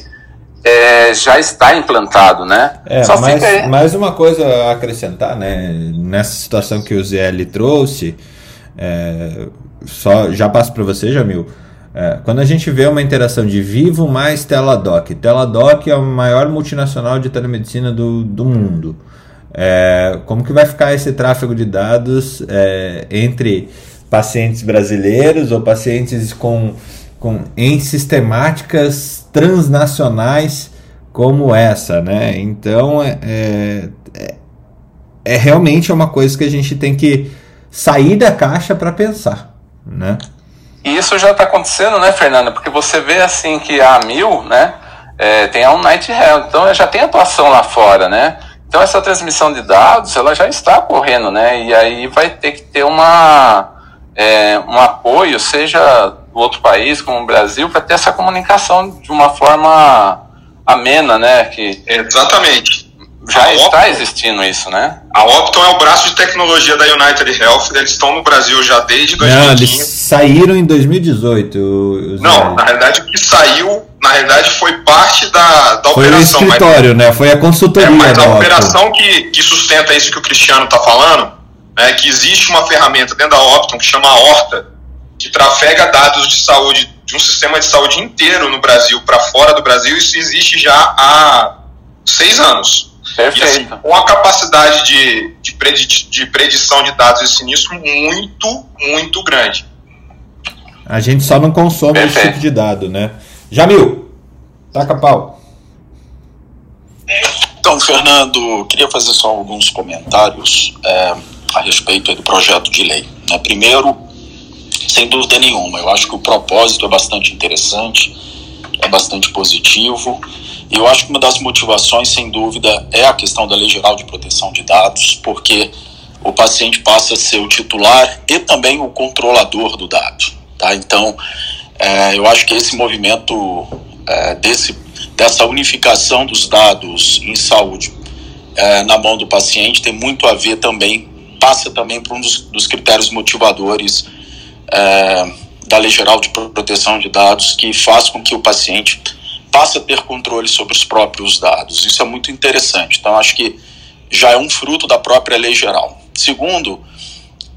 é, já está implantado, né?
É, Só mais, fica... mais uma coisa a acrescentar, né? Nessa situação que o ZL trouxe, é, só já passo para você, Jamil. É, quando a gente vê uma interação de Vivo mais Teladoc, Teladoc é a maior multinacional de telemedicina do, do mundo. É, como que vai ficar esse tráfego de dados é, entre pacientes brasileiros ou pacientes com, com em sistemáticas transnacionais como essa, né? Então é, é, é, é realmente uma coisa que a gente tem que sair da caixa para pensar, né?
E isso já está acontecendo, né, Fernanda? Porque você vê assim que a Mil, né, é, tem a Unite Health, então já tem atuação lá fora, né? Então essa transmissão de dados ela já está ocorrendo, né? E aí vai ter que ter uma, é, um apoio, seja do outro país como o Brasil, para ter essa comunicação de uma forma amena, né? Que
Exatamente.
Já a está Optum, existindo isso, né?
A Optum é o braço de tecnologia da United Health, eles estão no Brasil já desde 2015. Não, eles
saíram em 2018.
Não, na realidade o que saiu na realidade foi parte da, da
foi operação. Foi o escritório, mas, né? Foi a consultoria. É,
mas a operação que, que sustenta isso que o Cristiano está falando é que existe uma ferramenta dentro da Optum que chama Horta, que trafega dados de saúde de um sistema de saúde inteiro no Brasil para fora do Brasil. Isso existe já há seis anos.
Perfeito. E, assim,
com a capacidade de, de, predi de predição de dados e sinistro muito, muito grande.
A gente só não consome Perfeito. esse tipo de dado, né? Jamil, taca pau.
Então, Fernando, queria fazer só alguns comentários é, a respeito do projeto de lei. Né? Primeiro, sem dúvida nenhuma, eu acho que o propósito é bastante interessante, é bastante positivo. Eu acho que uma das motivações, sem dúvida, é a questão da Lei Geral de Proteção de Dados, porque o paciente passa a ser o titular e também o controlador do dado. Tá? Então, é, eu acho que esse movimento é, desse, dessa unificação dos dados em saúde é, na mão do paciente tem muito a ver também, passa também por um dos, dos critérios motivadores é, da Lei Geral de Proteção de Dados, que faz com que o paciente passe a ter controle sobre os próprios dados. Isso é muito interessante. Então, acho que já é um fruto da própria Lei Geral. Segundo,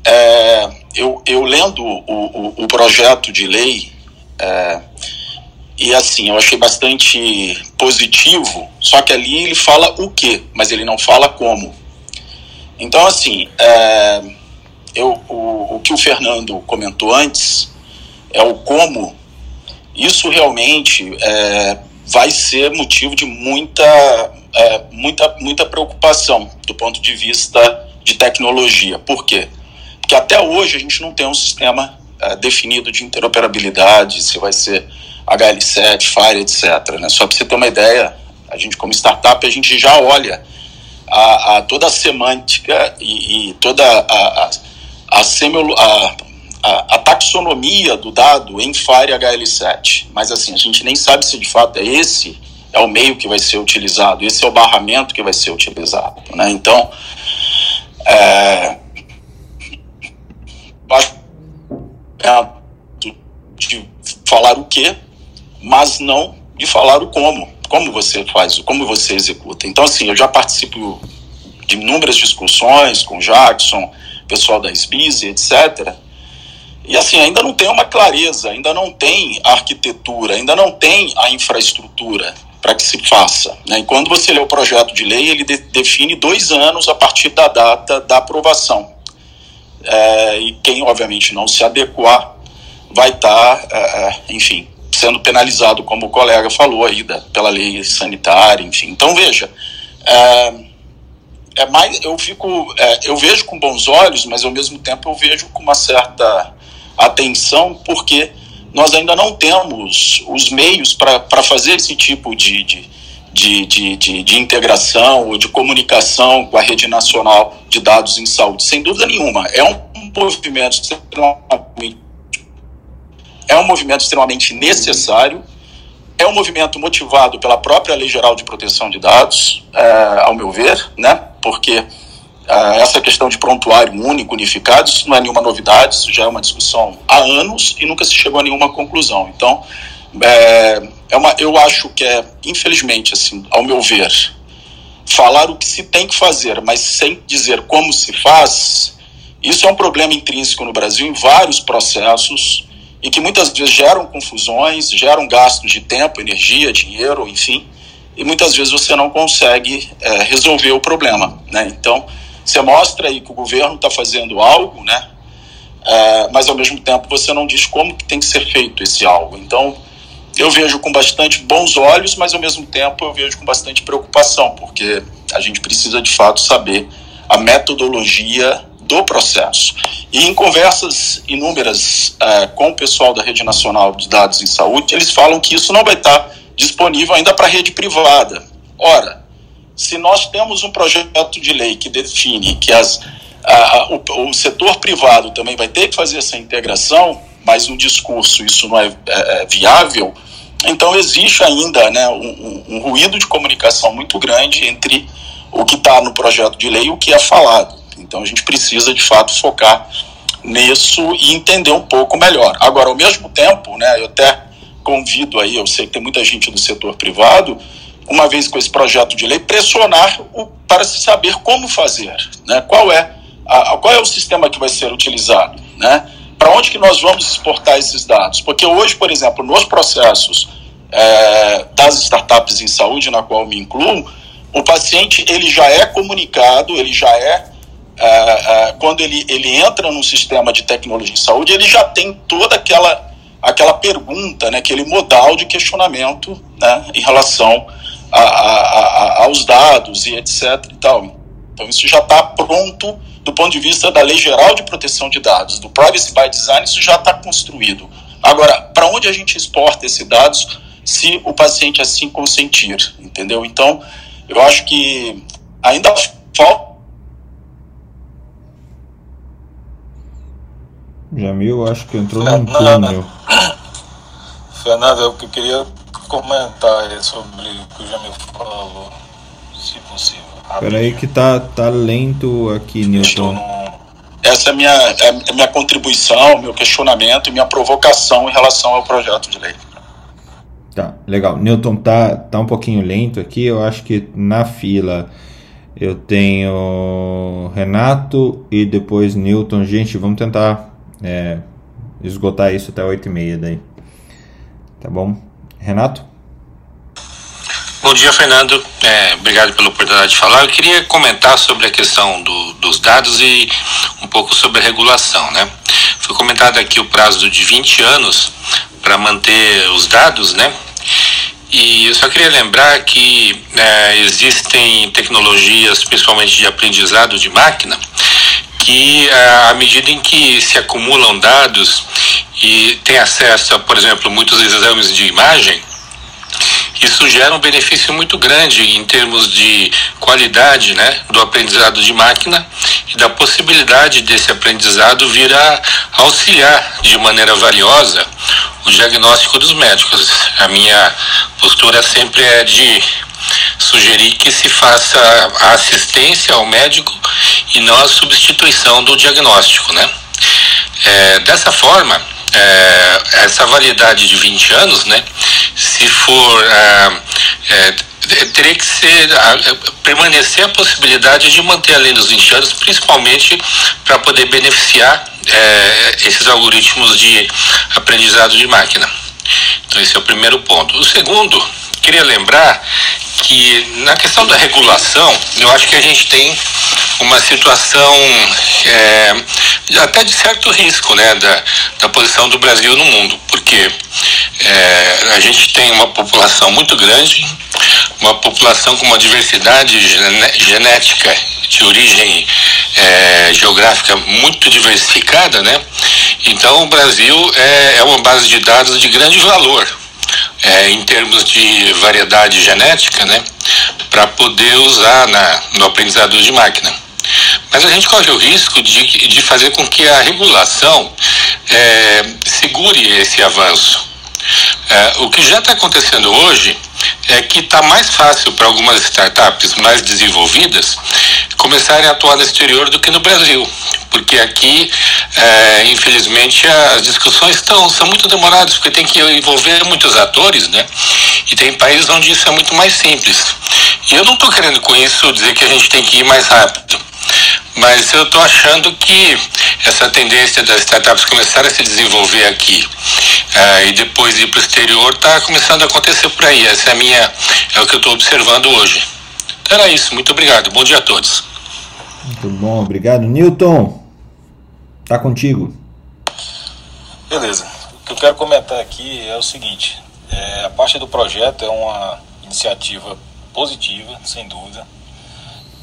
é, eu, eu lendo o, o, o projeto de lei, é, e assim, eu achei bastante positivo, só que ali ele fala o que, mas ele não fala como. Então, assim, é, eu, o, o que o Fernando comentou antes é o como, isso realmente é, vai ser motivo de muita, é, muita, muita preocupação do ponto de vista de tecnologia. Por quê? Porque até hoje a gente não tem um sistema é, definido de interoperabilidade, se vai ser HL7, FIRE, etc. Né? Só para você ter uma ideia, a gente como startup, a gente já olha a, a toda a semântica e, e toda a, a, a, a, a, a, taxonomia do dado em FIRE HL7. Mas assim, a gente nem sabe se de fato é esse é o meio que vai ser utilizado, esse é o barramento que vai ser utilizado. Né? Então, é, de falar o que, mas não de falar o como, como você faz, como você executa. Então, assim, eu já participo de inúmeras discussões com o Jackson, pessoal da SBIZ, etc. E assim, ainda não tem uma clareza, ainda não tem a arquitetura, ainda não tem a infraestrutura para que se faça. Né? E quando você lê o projeto de lei, ele de define dois anos a partir da data da aprovação é, e quem obviamente não se adequar vai estar, tá, é, é, enfim, sendo penalizado, como o colega falou aí, da, pela lei sanitária, enfim. Então, veja, é, é mais, eu fico, é, eu vejo com bons olhos, mas ao mesmo tempo eu vejo com uma certa atenção, porque nós ainda não temos os meios para fazer esse tipo de, de, de, de, de, de integração ou de comunicação com a rede nacional de dados em saúde. Sem dúvida nenhuma, é um movimento extremamente, é um movimento extremamente necessário é um movimento motivado pela própria Lei Geral de Proteção de Dados, é, ao meu ver, né? porque essa questão de prontuário único, unificado, isso não é nenhuma novidade, isso já é uma discussão há anos e nunca se chegou a nenhuma conclusão. Então, é, é uma, eu acho que é, infelizmente, assim, ao meu ver, falar o que se tem que fazer, mas sem dizer como se faz, isso é um problema intrínseco no Brasil em vários processos e que muitas vezes geram confusões, geram gastos de tempo, energia, dinheiro, enfim, e muitas vezes você não consegue é, resolver o problema, né? Então, você mostra aí que o governo está fazendo algo, né? É, mas ao mesmo tempo você não diz como que tem que ser feito esse algo. Então, eu vejo com bastante bons olhos, mas ao mesmo tempo eu vejo com bastante preocupação, porque a gente precisa de fato saber a metodologia do processo. E em conversas inúmeras uh, com o pessoal da Rede Nacional de Dados em Saúde, eles falam que isso não vai estar disponível ainda para a rede privada. Ora, se nós temos um projeto de lei que define que as, o, o, setor privado também vai ter que fazer essa integração, mas no discurso isso não é, é, é viável, então existe ainda né, um, um, ruído de comunicação muito grande entre o que está no projeto de lei e o que é falado. Então a gente precisa de fato focar nisso e entender um pouco melhor. Agora, ao mesmo tempo, né, eu até convido aí, eu sei que tem muita gente do setor privado, uma vez com esse projeto de lei, pressionar o, para se saber como fazer, né? Qual é a, qual é o sistema que vai ser utilizado, né? Para onde que nós vamos exportar esses dados? Porque hoje, por exemplo, nos processos é, das startups em saúde, na qual me incluo, o paciente ele já é comunicado, ele já é é, é, quando ele, ele entra num sistema de tecnologia em saúde, ele já tem toda aquela, aquela pergunta, né, aquele modal de questionamento né, em relação a, a, a, aos dados e etc. E tal. Então, isso já está pronto do ponto de vista da Lei Geral de Proteção de Dados, do Privacy by Design, isso já está construído. Agora, para onde a gente exporta esses dados se o paciente assim consentir, entendeu? Então, eu acho que ainda falta
Jamil, acho que entrou num túnel.
Fernando, é o que eu queria comentar sobre o que o Jamil falou, se possível.
Espera aí que tá, tá lento aqui, Newton.
Essa é a minha, é minha contribuição, meu questionamento e minha provocação em relação ao projeto de lei.
Tá, legal. Newton tá, tá um pouquinho lento aqui. Eu acho que na fila eu tenho Renato e depois Newton. Gente, vamos tentar é, esgotar isso até 8 e meia daí. Tá bom? Renato?
Bom dia, Fernando. É, obrigado pela oportunidade de falar. Eu queria comentar sobre a questão do, dos dados e um pouco sobre a regulação. Né? Foi comentado aqui o prazo de 20 anos para manter os dados, né? E eu só queria lembrar que é, existem tecnologias, principalmente de aprendizado de máquina, que à medida em que se acumulam dados e tem acesso a, por exemplo, muitos exames de imagem, isso gera um benefício muito grande em termos de qualidade né, do aprendizado de máquina e da possibilidade desse aprendizado vir a auxiliar de maneira valiosa o diagnóstico dos médicos. A minha postura sempre é de sugerir que se faça a assistência ao médico e não a substituição do diagnóstico, né? É, dessa forma, é, essa validade de 20 anos, né, se for é, é, teria que ser permanecer a possibilidade de manter além dos 20 anos, principalmente para poder beneficiar é, esses algoritmos de aprendizado de máquina. Então esse é o primeiro ponto. O segundo, queria lembrar que na questão da regulação, eu acho que a gente tem uma situação é, até de certo risco né, da, da posição do Brasil no mundo, porque é, a gente tem uma população muito grande, uma população com uma diversidade genética de origem é, geográfica muito diversificada, né? Então o Brasil é, é uma base de dados de grande valor é, em termos de variedade genética, né? Para poder usar na, no aprendizado de máquina. Mas a gente corre o risco de, de fazer com que a regulação é, segure esse avanço. É, o que já está acontecendo hoje é que está mais fácil para algumas startups mais desenvolvidas começarem a atuar no exterior do que no Brasil, porque aqui, é, infelizmente, as discussões estão, são muito demoradas, porque tem que envolver muitos atores, né? E tem países onde isso é muito mais simples. E eu não estou querendo com isso dizer que a gente tem que ir mais rápido. Mas eu estou achando que essa tendência das startups começarem a se desenvolver aqui uh, e depois ir para o exterior está começando a acontecer por aí. Essa é a minha, é o que eu estou observando hoje. Então era isso. Muito obrigado. Bom dia a todos.
Muito bom, obrigado. Newton, tá contigo.
Beleza. O que eu quero comentar aqui é o seguinte: é, a parte do projeto é uma iniciativa positiva, sem dúvida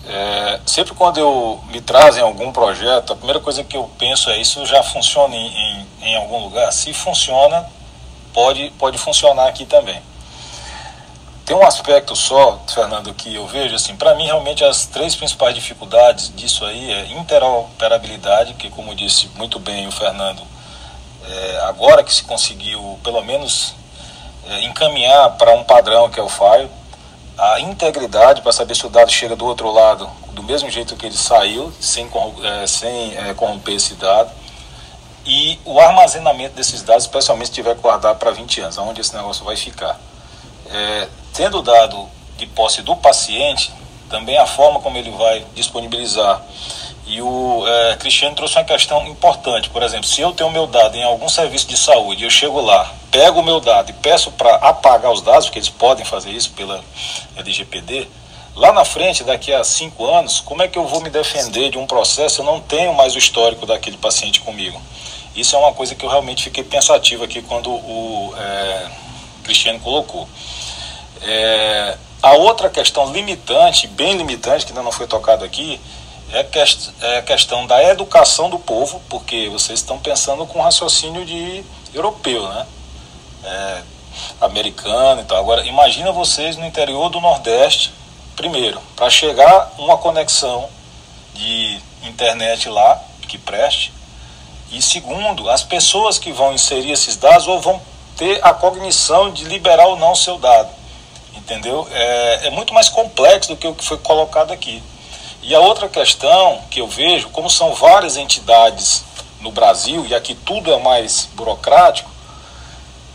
é, sempre quando eu me trazem algum projeto, a primeira coisa que eu penso é isso já funciona em, em, em algum lugar? Se funciona, pode, pode funcionar aqui também. Tem um aspecto só, Fernando, que eu vejo, assim, para mim realmente as três principais dificuldades disso aí é interoperabilidade, que como disse muito bem o Fernando, é, agora que se conseguiu pelo menos é, encaminhar para um padrão que é o FIRE, a integridade para saber se o dado chega do outro lado do mesmo jeito que ele saiu, sem, é, sem é, corromper esse dado, e o armazenamento desses dados, especialmente se tiver que guardar para 20 anos, onde esse negócio vai ficar. É, tendo dado de posse do paciente, também a forma como ele vai disponibilizar e o é, Cristiano trouxe uma questão importante. Por exemplo, se eu tenho meu dado em algum serviço de saúde, eu chego lá, pego o meu dado e peço para apagar os dados, porque eles podem fazer isso pela LGPD, lá na frente, daqui a cinco anos, como é que eu vou me defender de um processo? Eu não tenho mais o histórico daquele paciente comigo. Isso é uma coisa que eu realmente fiquei pensativo aqui quando o é, Cristiano colocou. É, a outra questão limitante, bem limitante, que ainda não foi tocado aqui, é, quest é a questão da educação do povo, porque vocês estão pensando com raciocínio de europeu, né? É, americano e tal. Agora, imagina vocês no interior do Nordeste, primeiro, para chegar uma conexão de internet lá que preste, e segundo, as pessoas que vão inserir esses dados ou vão ter a cognição de liberar ou não seu dado. Entendeu? É, é muito mais complexo do que o que foi colocado aqui. E a outra questão que eu vejo, como são várias entidades no Brasil, e aqui tudo é mais burocrático,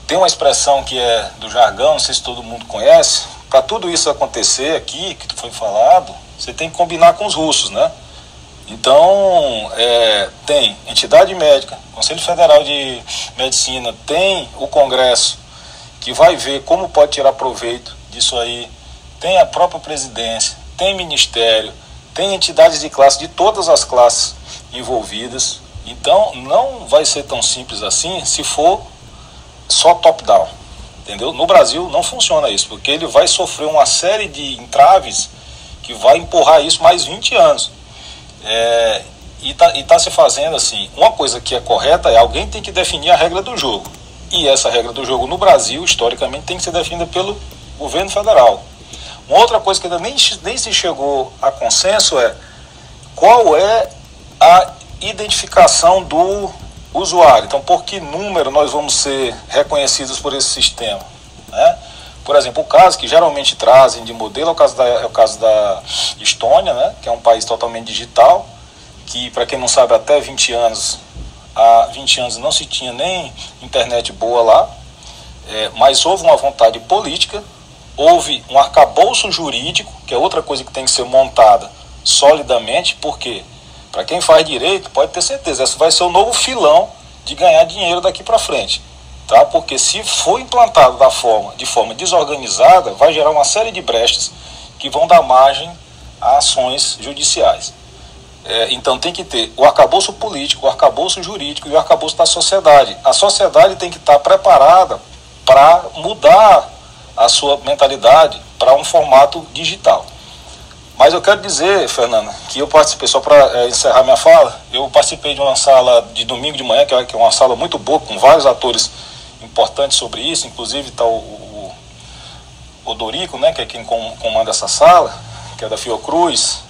tem uma expressão que é do jargão, não sei se todo mundo conhece, para tudo isso acontecer aqui, que foi falado, você tem que combinar com os russos, né? Então, é, tem entidade médica, Conselho Federal de Medicina, tem o Congresso, que vai ver como pode tirar proveito disso aí, tem a própria presidência, tem ministério, tem entidades de classe de todas as classes envolvidas. Então não vai ser tão simples assim se for só top-down. Entendeu? No Brasil não funciona isso, porque ele vai sofrer uma série de entraves que vai empurrar isso mais 20 anos. É, e está tá se fazendo assim. Uma coisa que é correta é alguém tem que definir a regra do jogo. E essa regra do jogo no Brasil, historicamente, tem que ser definida pelo governo federal. Uma outra coisa que ainda nem, nem se chegou a consenso é qual é a identificação do usuário. Então, por que número nós vamos ser reconhecidos por esse sistema? Né? Por exemplo, o caso que geralmente trazem de modelo é o caso da, é o caso da Estônia, né? que é um país totalmente digital, que, para quem não sabe, até 20 anos, há 20 anos não se tinha nem internet boa lá, é, mas houve uma vontade política houve um arcabouço jurídico, que é outra coisa que tem que ser montada solidamente, porque para quem faz direito, pode ter certeza, esse vai ser o novo filão de ganhar dinheiro daqui para frente. Tá? Porque se for implantado da forma, de forma desorganizada, vai gerar uma série de brechas que vão dar margem a ações judiciais. É, então tem que ter o arcabouço político, o arcabouço jurídico e o arcabouço da sociedade. A sociedade tem que estar preparada para mudar a sua mentalidade para um formato digital. Mas eu quero dizer, Fernanda, que eu participei, só para é, encerrar minha fala, eu participei de uma sala de domingo de manhã, que é, é uma sala muito boa, com vários atores importantes sobre isso, inclusive está o, o, o Dorico, né, que é quem comanda essa sala, que é da Fiocruz,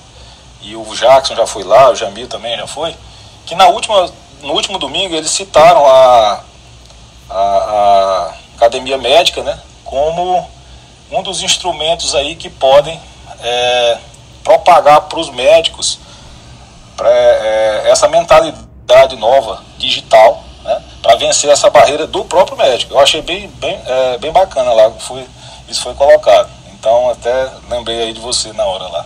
e o Jackson já foi lá, o Jamil também já foi, que na última, no último domingo eles citaram a, a, a academia médica né, como um dos instrumentos aí que podem é, propagar para os médicos pra, é, essa mentalidade nova, digital, né, para vencer essa barreira do próprio médico. Eu achei bem, bem, é, bem bacana lá, foi, isso foi colocado. Então até lembrei aí de você na hora lá.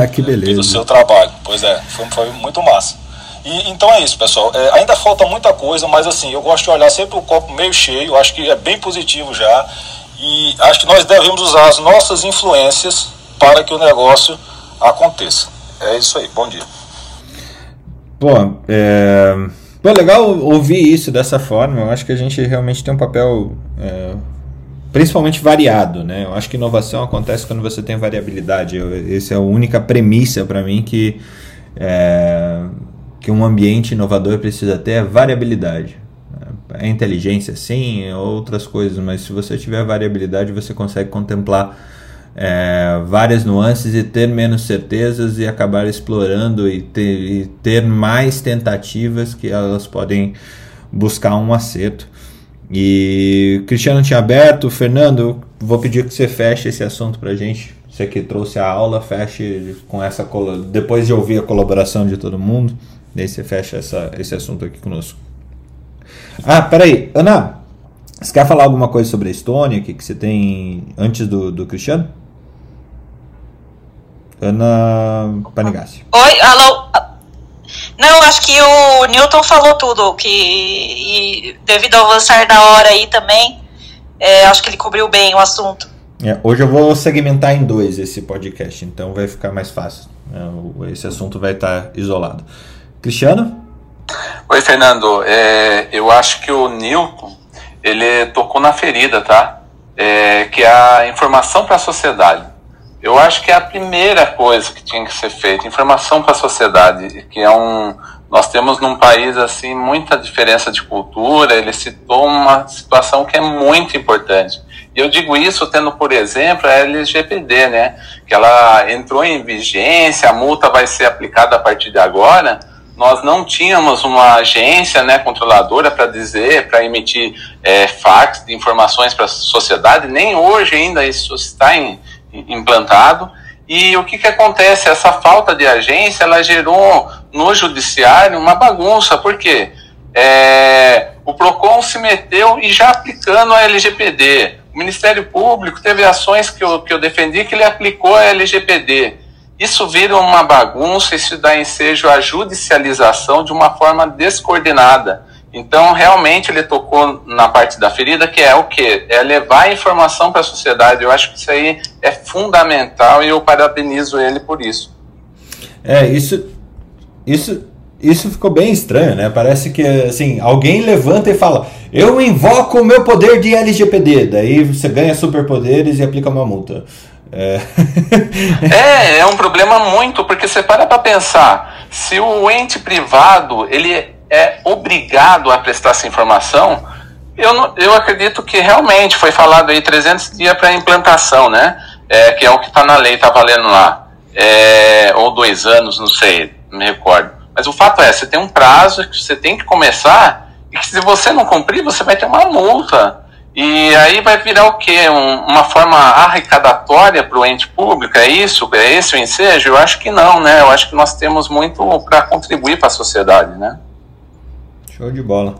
Ah, que beleza.
Do seu trabalho. Pois é, foi, foi muito massa. E, então é isso, pessoal. É, ainda falta muita coisa, mas assim, eu gosto de olhar sempre o copo meio cheio, acho que é bem positivo já. E acho que nós devemos usar as nossas influências para que o negócio aconteça. É isso aí, bom dia.
Bom, é... Legal ouvir isso dessa forma. Eu acho que a gente realmente tem um papel é, principalmente variado, né? Eu acho que inovação acontece quando você tem variabilidade. Essa é a única premissa para mim que é, que um ambiente inovador precisa ter é variabilidade. É inteligência, sim, outras coisas, mas se você tiver variabilidade, você consegue contemplar é, várias nuances e ter menos certezas e acabar explorando e ter, e ter mais tentativas que elas podem buscar um acerto. E Cristiano tinha aberto, Fernando, vou pedir que você feche esse assunto para gente. Você que trouxe a aula, feche com essa depois de ouvir a colaboração de todo mundo, daí você fecha essa, esse assunto aqui conosco. Ah, peraí, Ana, você quer falar alguma coisa sobre a Estônia que, que você tem antes do, do Cristiano? Ana Panigassi.
Oi, alô. Não, acho que o Newton falou tudo, que e devido ao avançar da hora aí também, é, acho que ele cobriu bem o assunto.
É, hoje eu vou segmentar em dois esse podcast, então vai ficar mais fácil. É, esse assunto vai estar isolado. Cristiano?
Oi, Fernando. É, eu acho que o Newton ele tocou na ferida, tá? É, que é a informação para a sociedade. Eu acho que é a primeira coisa que tinha que ser feita, informação para a sociedade, que é um nós temos num país assim muita diferença de cultura, ele citou uma situação que é muito importante. E eu digo isso tendo por exemplo a LGPD, né, que ela entrou em vigência, a multa vai ser aplicada a partir de agora. Nós não tínhamos uma agência né, controladora para dizer, para emitir é, fax de informações para a sociedade, nem hoje ainda isso está em, implantado. E o que, que acontece? Essa falta de agência, ela gerou no judiciário uma bagunça, por quê? É, o PROCON se meteu e já aplicando a LGPD. O Ministério Público teve ações que eu, que eu defendi que ele aplicou a LGPD. Isso vira uma bagunça, isso dá ensejo à judicialização de uma forma descoordenada. Então, realmente, ele tocou na parte da ferida, que é o quê? É levar a informação para a sociedade. Eu acho que isso aí é fundamental e eu parabenizo ele por isso.
É, isso, isso, isso ficou bem estranho, né? Parece que, assim, alguém levanta e fala, eu invoco o meu poder de LGPD. Daí você ganha superpoderes e aplica uma multa.
É, é, é um problema muito, porque você para para pensar, se o ente privado, ele é obrigado a prestar essa informação, eu, não, eu acredito que realmente foi falado aí 300 dias para implantação, né? É, que é o que está na lei, está valendo lá. É, ou dois anos, não sei, não me recordo. Mas o fato é, você tem um prazo que você tem que começar e que se você não cumprir, você vai ter uma multa. E aí vai virar o quê? Um, uma forma arrecadatória para o ente público? É isso? É esse o ensejo? Eu acho que não, né? Eu acho que nós temos muito para contribuir para a sociedade, né?
Show de bola.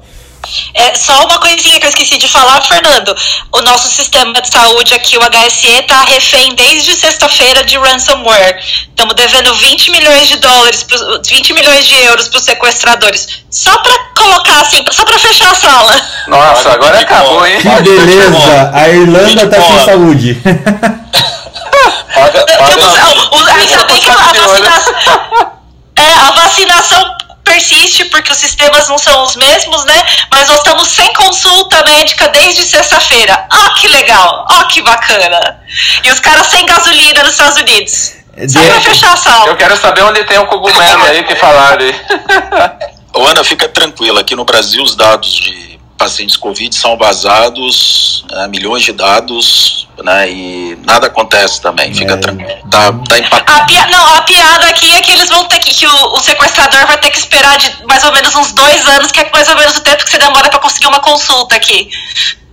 É, só uma coisinha que eu esqueci de falar, Fernando. O nosso sistema de saúde aqui, o HSE, está refém desde sexta-feira de ransomware. Estamos devendo 20 milhões de dólares, 20 milhões de euros para os sequestradores. Só para colocar assim, só para fechar a sala.
Nossa, agora acabou, hein?
Que beleza! A Irlanda está sem saúde.
Paga, paga, Ainda bem que a vacinação. É, a vacinação persiste porque os sistemas não são os mesmos, né? Mas nós estamos sem consulta médica desde sexta-feira. Ó, que legal! Ó, que bacana! E os caras sem gasolina nos Estados Unidos. Só vai fechar a sala.
Eu quero saber onde tem o cogumelo aí que falaram aí.
Ana, fica tranquila. Aqui no Brasil, os dados de pacientes Covid são vazados, né, milhões de dados, né, e nada acontece também. Fica
É.
tranquilo. Tá, tá empatado.
A pia- não, a piada aqui é que eles vão ter que. que o, o sequestrador vai ter que esperar de mais ou menos uns dois anos, que é mais ou menos o tempo que você demora pra conseguir uma consulta aqui.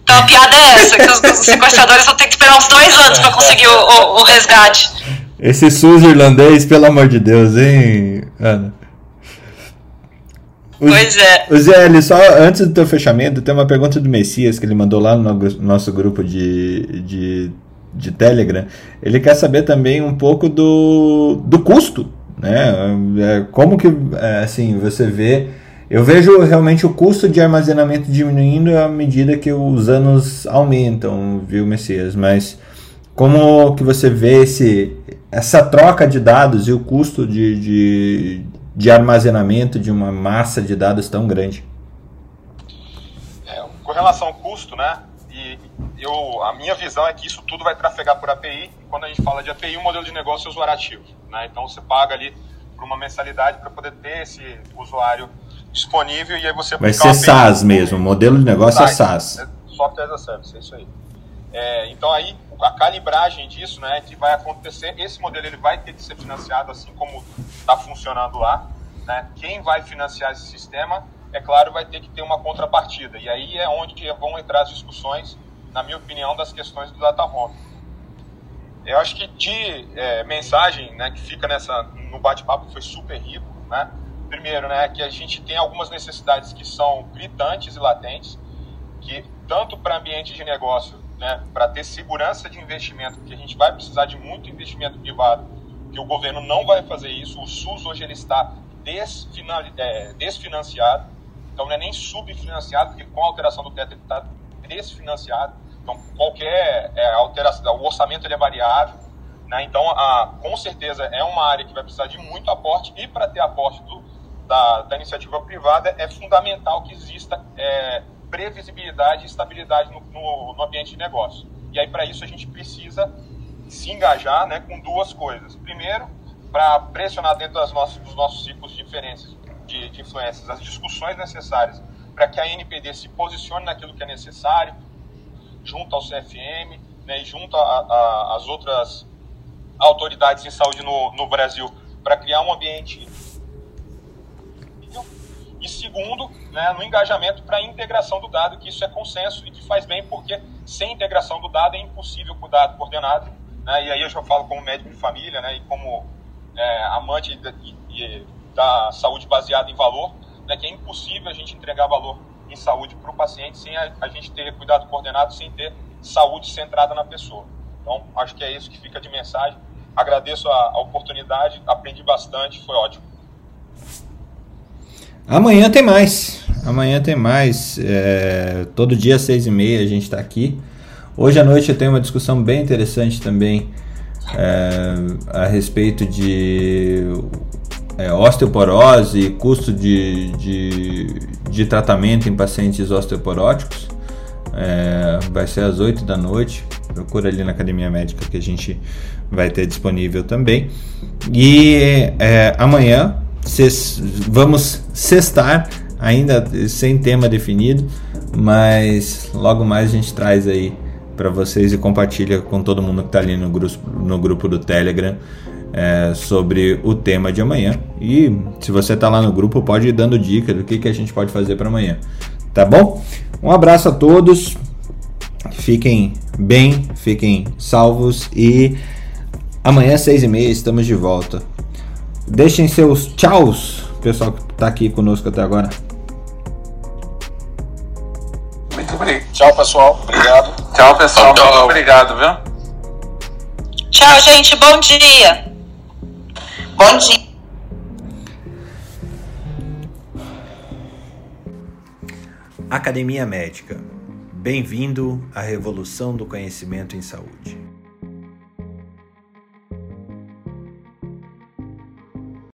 Então a piada é essa, que os, os sequestradores vão ter que esperar uns dois anos pra conseguir o, o- o resgate.
Esse SUS irlandês, pelo amor de Deus, hein, Ana?
Pois é.
O Zé, ele só antes do teu fechamento, tem uma pergunta do Messias que ele mandou lá no nosso grupo de, de, de Telegram. Ele quer saber também um pouco do, do custo, né? É, Como que, é, assim, você vê... Eu vejo realmente o custo de armazenamento diminuindo à medida que os anos aumentam, viu, Messias? Mas como que você vê esse, essa troca de dados e o custo de, de, de armazenamento de uma massa de dados tão grande?
É, com relação ao custo, né? E eu, a minha visão é que isso tudo vai trafegar por API. E quando a gente fala de API, o modelo de negócio é usuário ativo. Né? Então você paga ali por uma mensalidade para poder ter esse usuário disponível e aí você
Vai ser. SaaS mesmo, o modelo de negócio é SaaS.
né? Software as a Service, é isso aí. É, então aí a calibragem disso, né, que vai acontecer, esse modelo ele vai ter que ser financiado assim como está funcionando lá, né? Quem vai financiar esse sistema, é claro, vai ter que ter uma contrapartida. E aí é onde vão entrar as discussões, na minha opinião, das questões do data home. Eu acho que de é, mensagem, né, que fica nessa no bate-papo foi super rico, né? Primeiro, né, que a gente tem algumas necessidades que são gritantes e latentes, que tanto para ambiente de negócio, né, para ter segurança de investimento, porque a gente vai precisar de muito investimento privado, que o governo não vai fazer isso. O SUS hoje ele está é, desfinanciado, então não é nem subfinanciado, porque com a alteração do teto ele está desfinanciado. Então qualquer é, alteração, o orçamento ele é variável, né? Então a, com certeza é uma área que vai precisar de muito aporte e para ter aporte do, da, da iniciativa privada é fundamental que exista é, previsibilidade e estabilidade no, no, no ambiente de negócio. E aí, para isso, a gente precisa se engajar né, com duas coisas. Primeiro, para pressionar dentro das nossas, dos nossos ciclos de inferências, de, de influências, as discussões necessárias para que a NPD se posicione naquilo que é necessário, junto ao CFM né, e junto às outras autoridades em saúde no, no Brasil, para criar um ambiente e segundo, né, no engajamento para a integração do dado, que isso é consenso e que faz bem, porque sem integração do dado é impossível o dado coordenado. Né, e aí eu já falo como médico de família né, e como é, amante da, da saúde baseada em valor, né, que é impossível a gente entregar valor em saúde para o paciente sem a, a gente ter cuidado coordenado, sem ter saúde centrada na pessoa. Então, acho que é isso que fica de mensagem. Agradeço a, a oportunidade, aprendi bastante, foi ótimo.
Amanhã tem mais. Amanhã tem mais. É, todo dia às seis e meia a gente está aqui. Hoje à noite eu tenho uma discussão bem interessante também é, a respeito de é, osteoporose e custo de, de, de, tratamento em pacientes osteoporóticos. É, vai ser às 8 da noite. Procura ali na Academia Médica que a gente vai ter disponível também. E é, amanhã vamos sextar, ainda sem tema definido, mas logo mais a gente traz aí para vocês e compartilha com todo mundo que está ali no grupo, no grupo do Telegram é, sobre o tema de amanhã. E se você está lá no grupo, pode ir dando dica do que, que a gente pode fazer para amanhã. Tá bom? Um abraço a todos. Fiquem bem, fiquem salvos e amanhã às seis e meia estamos de volta. Deixem seus tchauz, pessoal que está aqui conosco até agora.
Muito obrigado.
Tchau, pessoal. Obrigado.
Tchau, pessoal. Tchau. Muito obrigado, viu?
Tchau, gente. Bom dia.
Bom dia.
Academia Médica. Bem-vindo à revolução do conhecimento em saúde.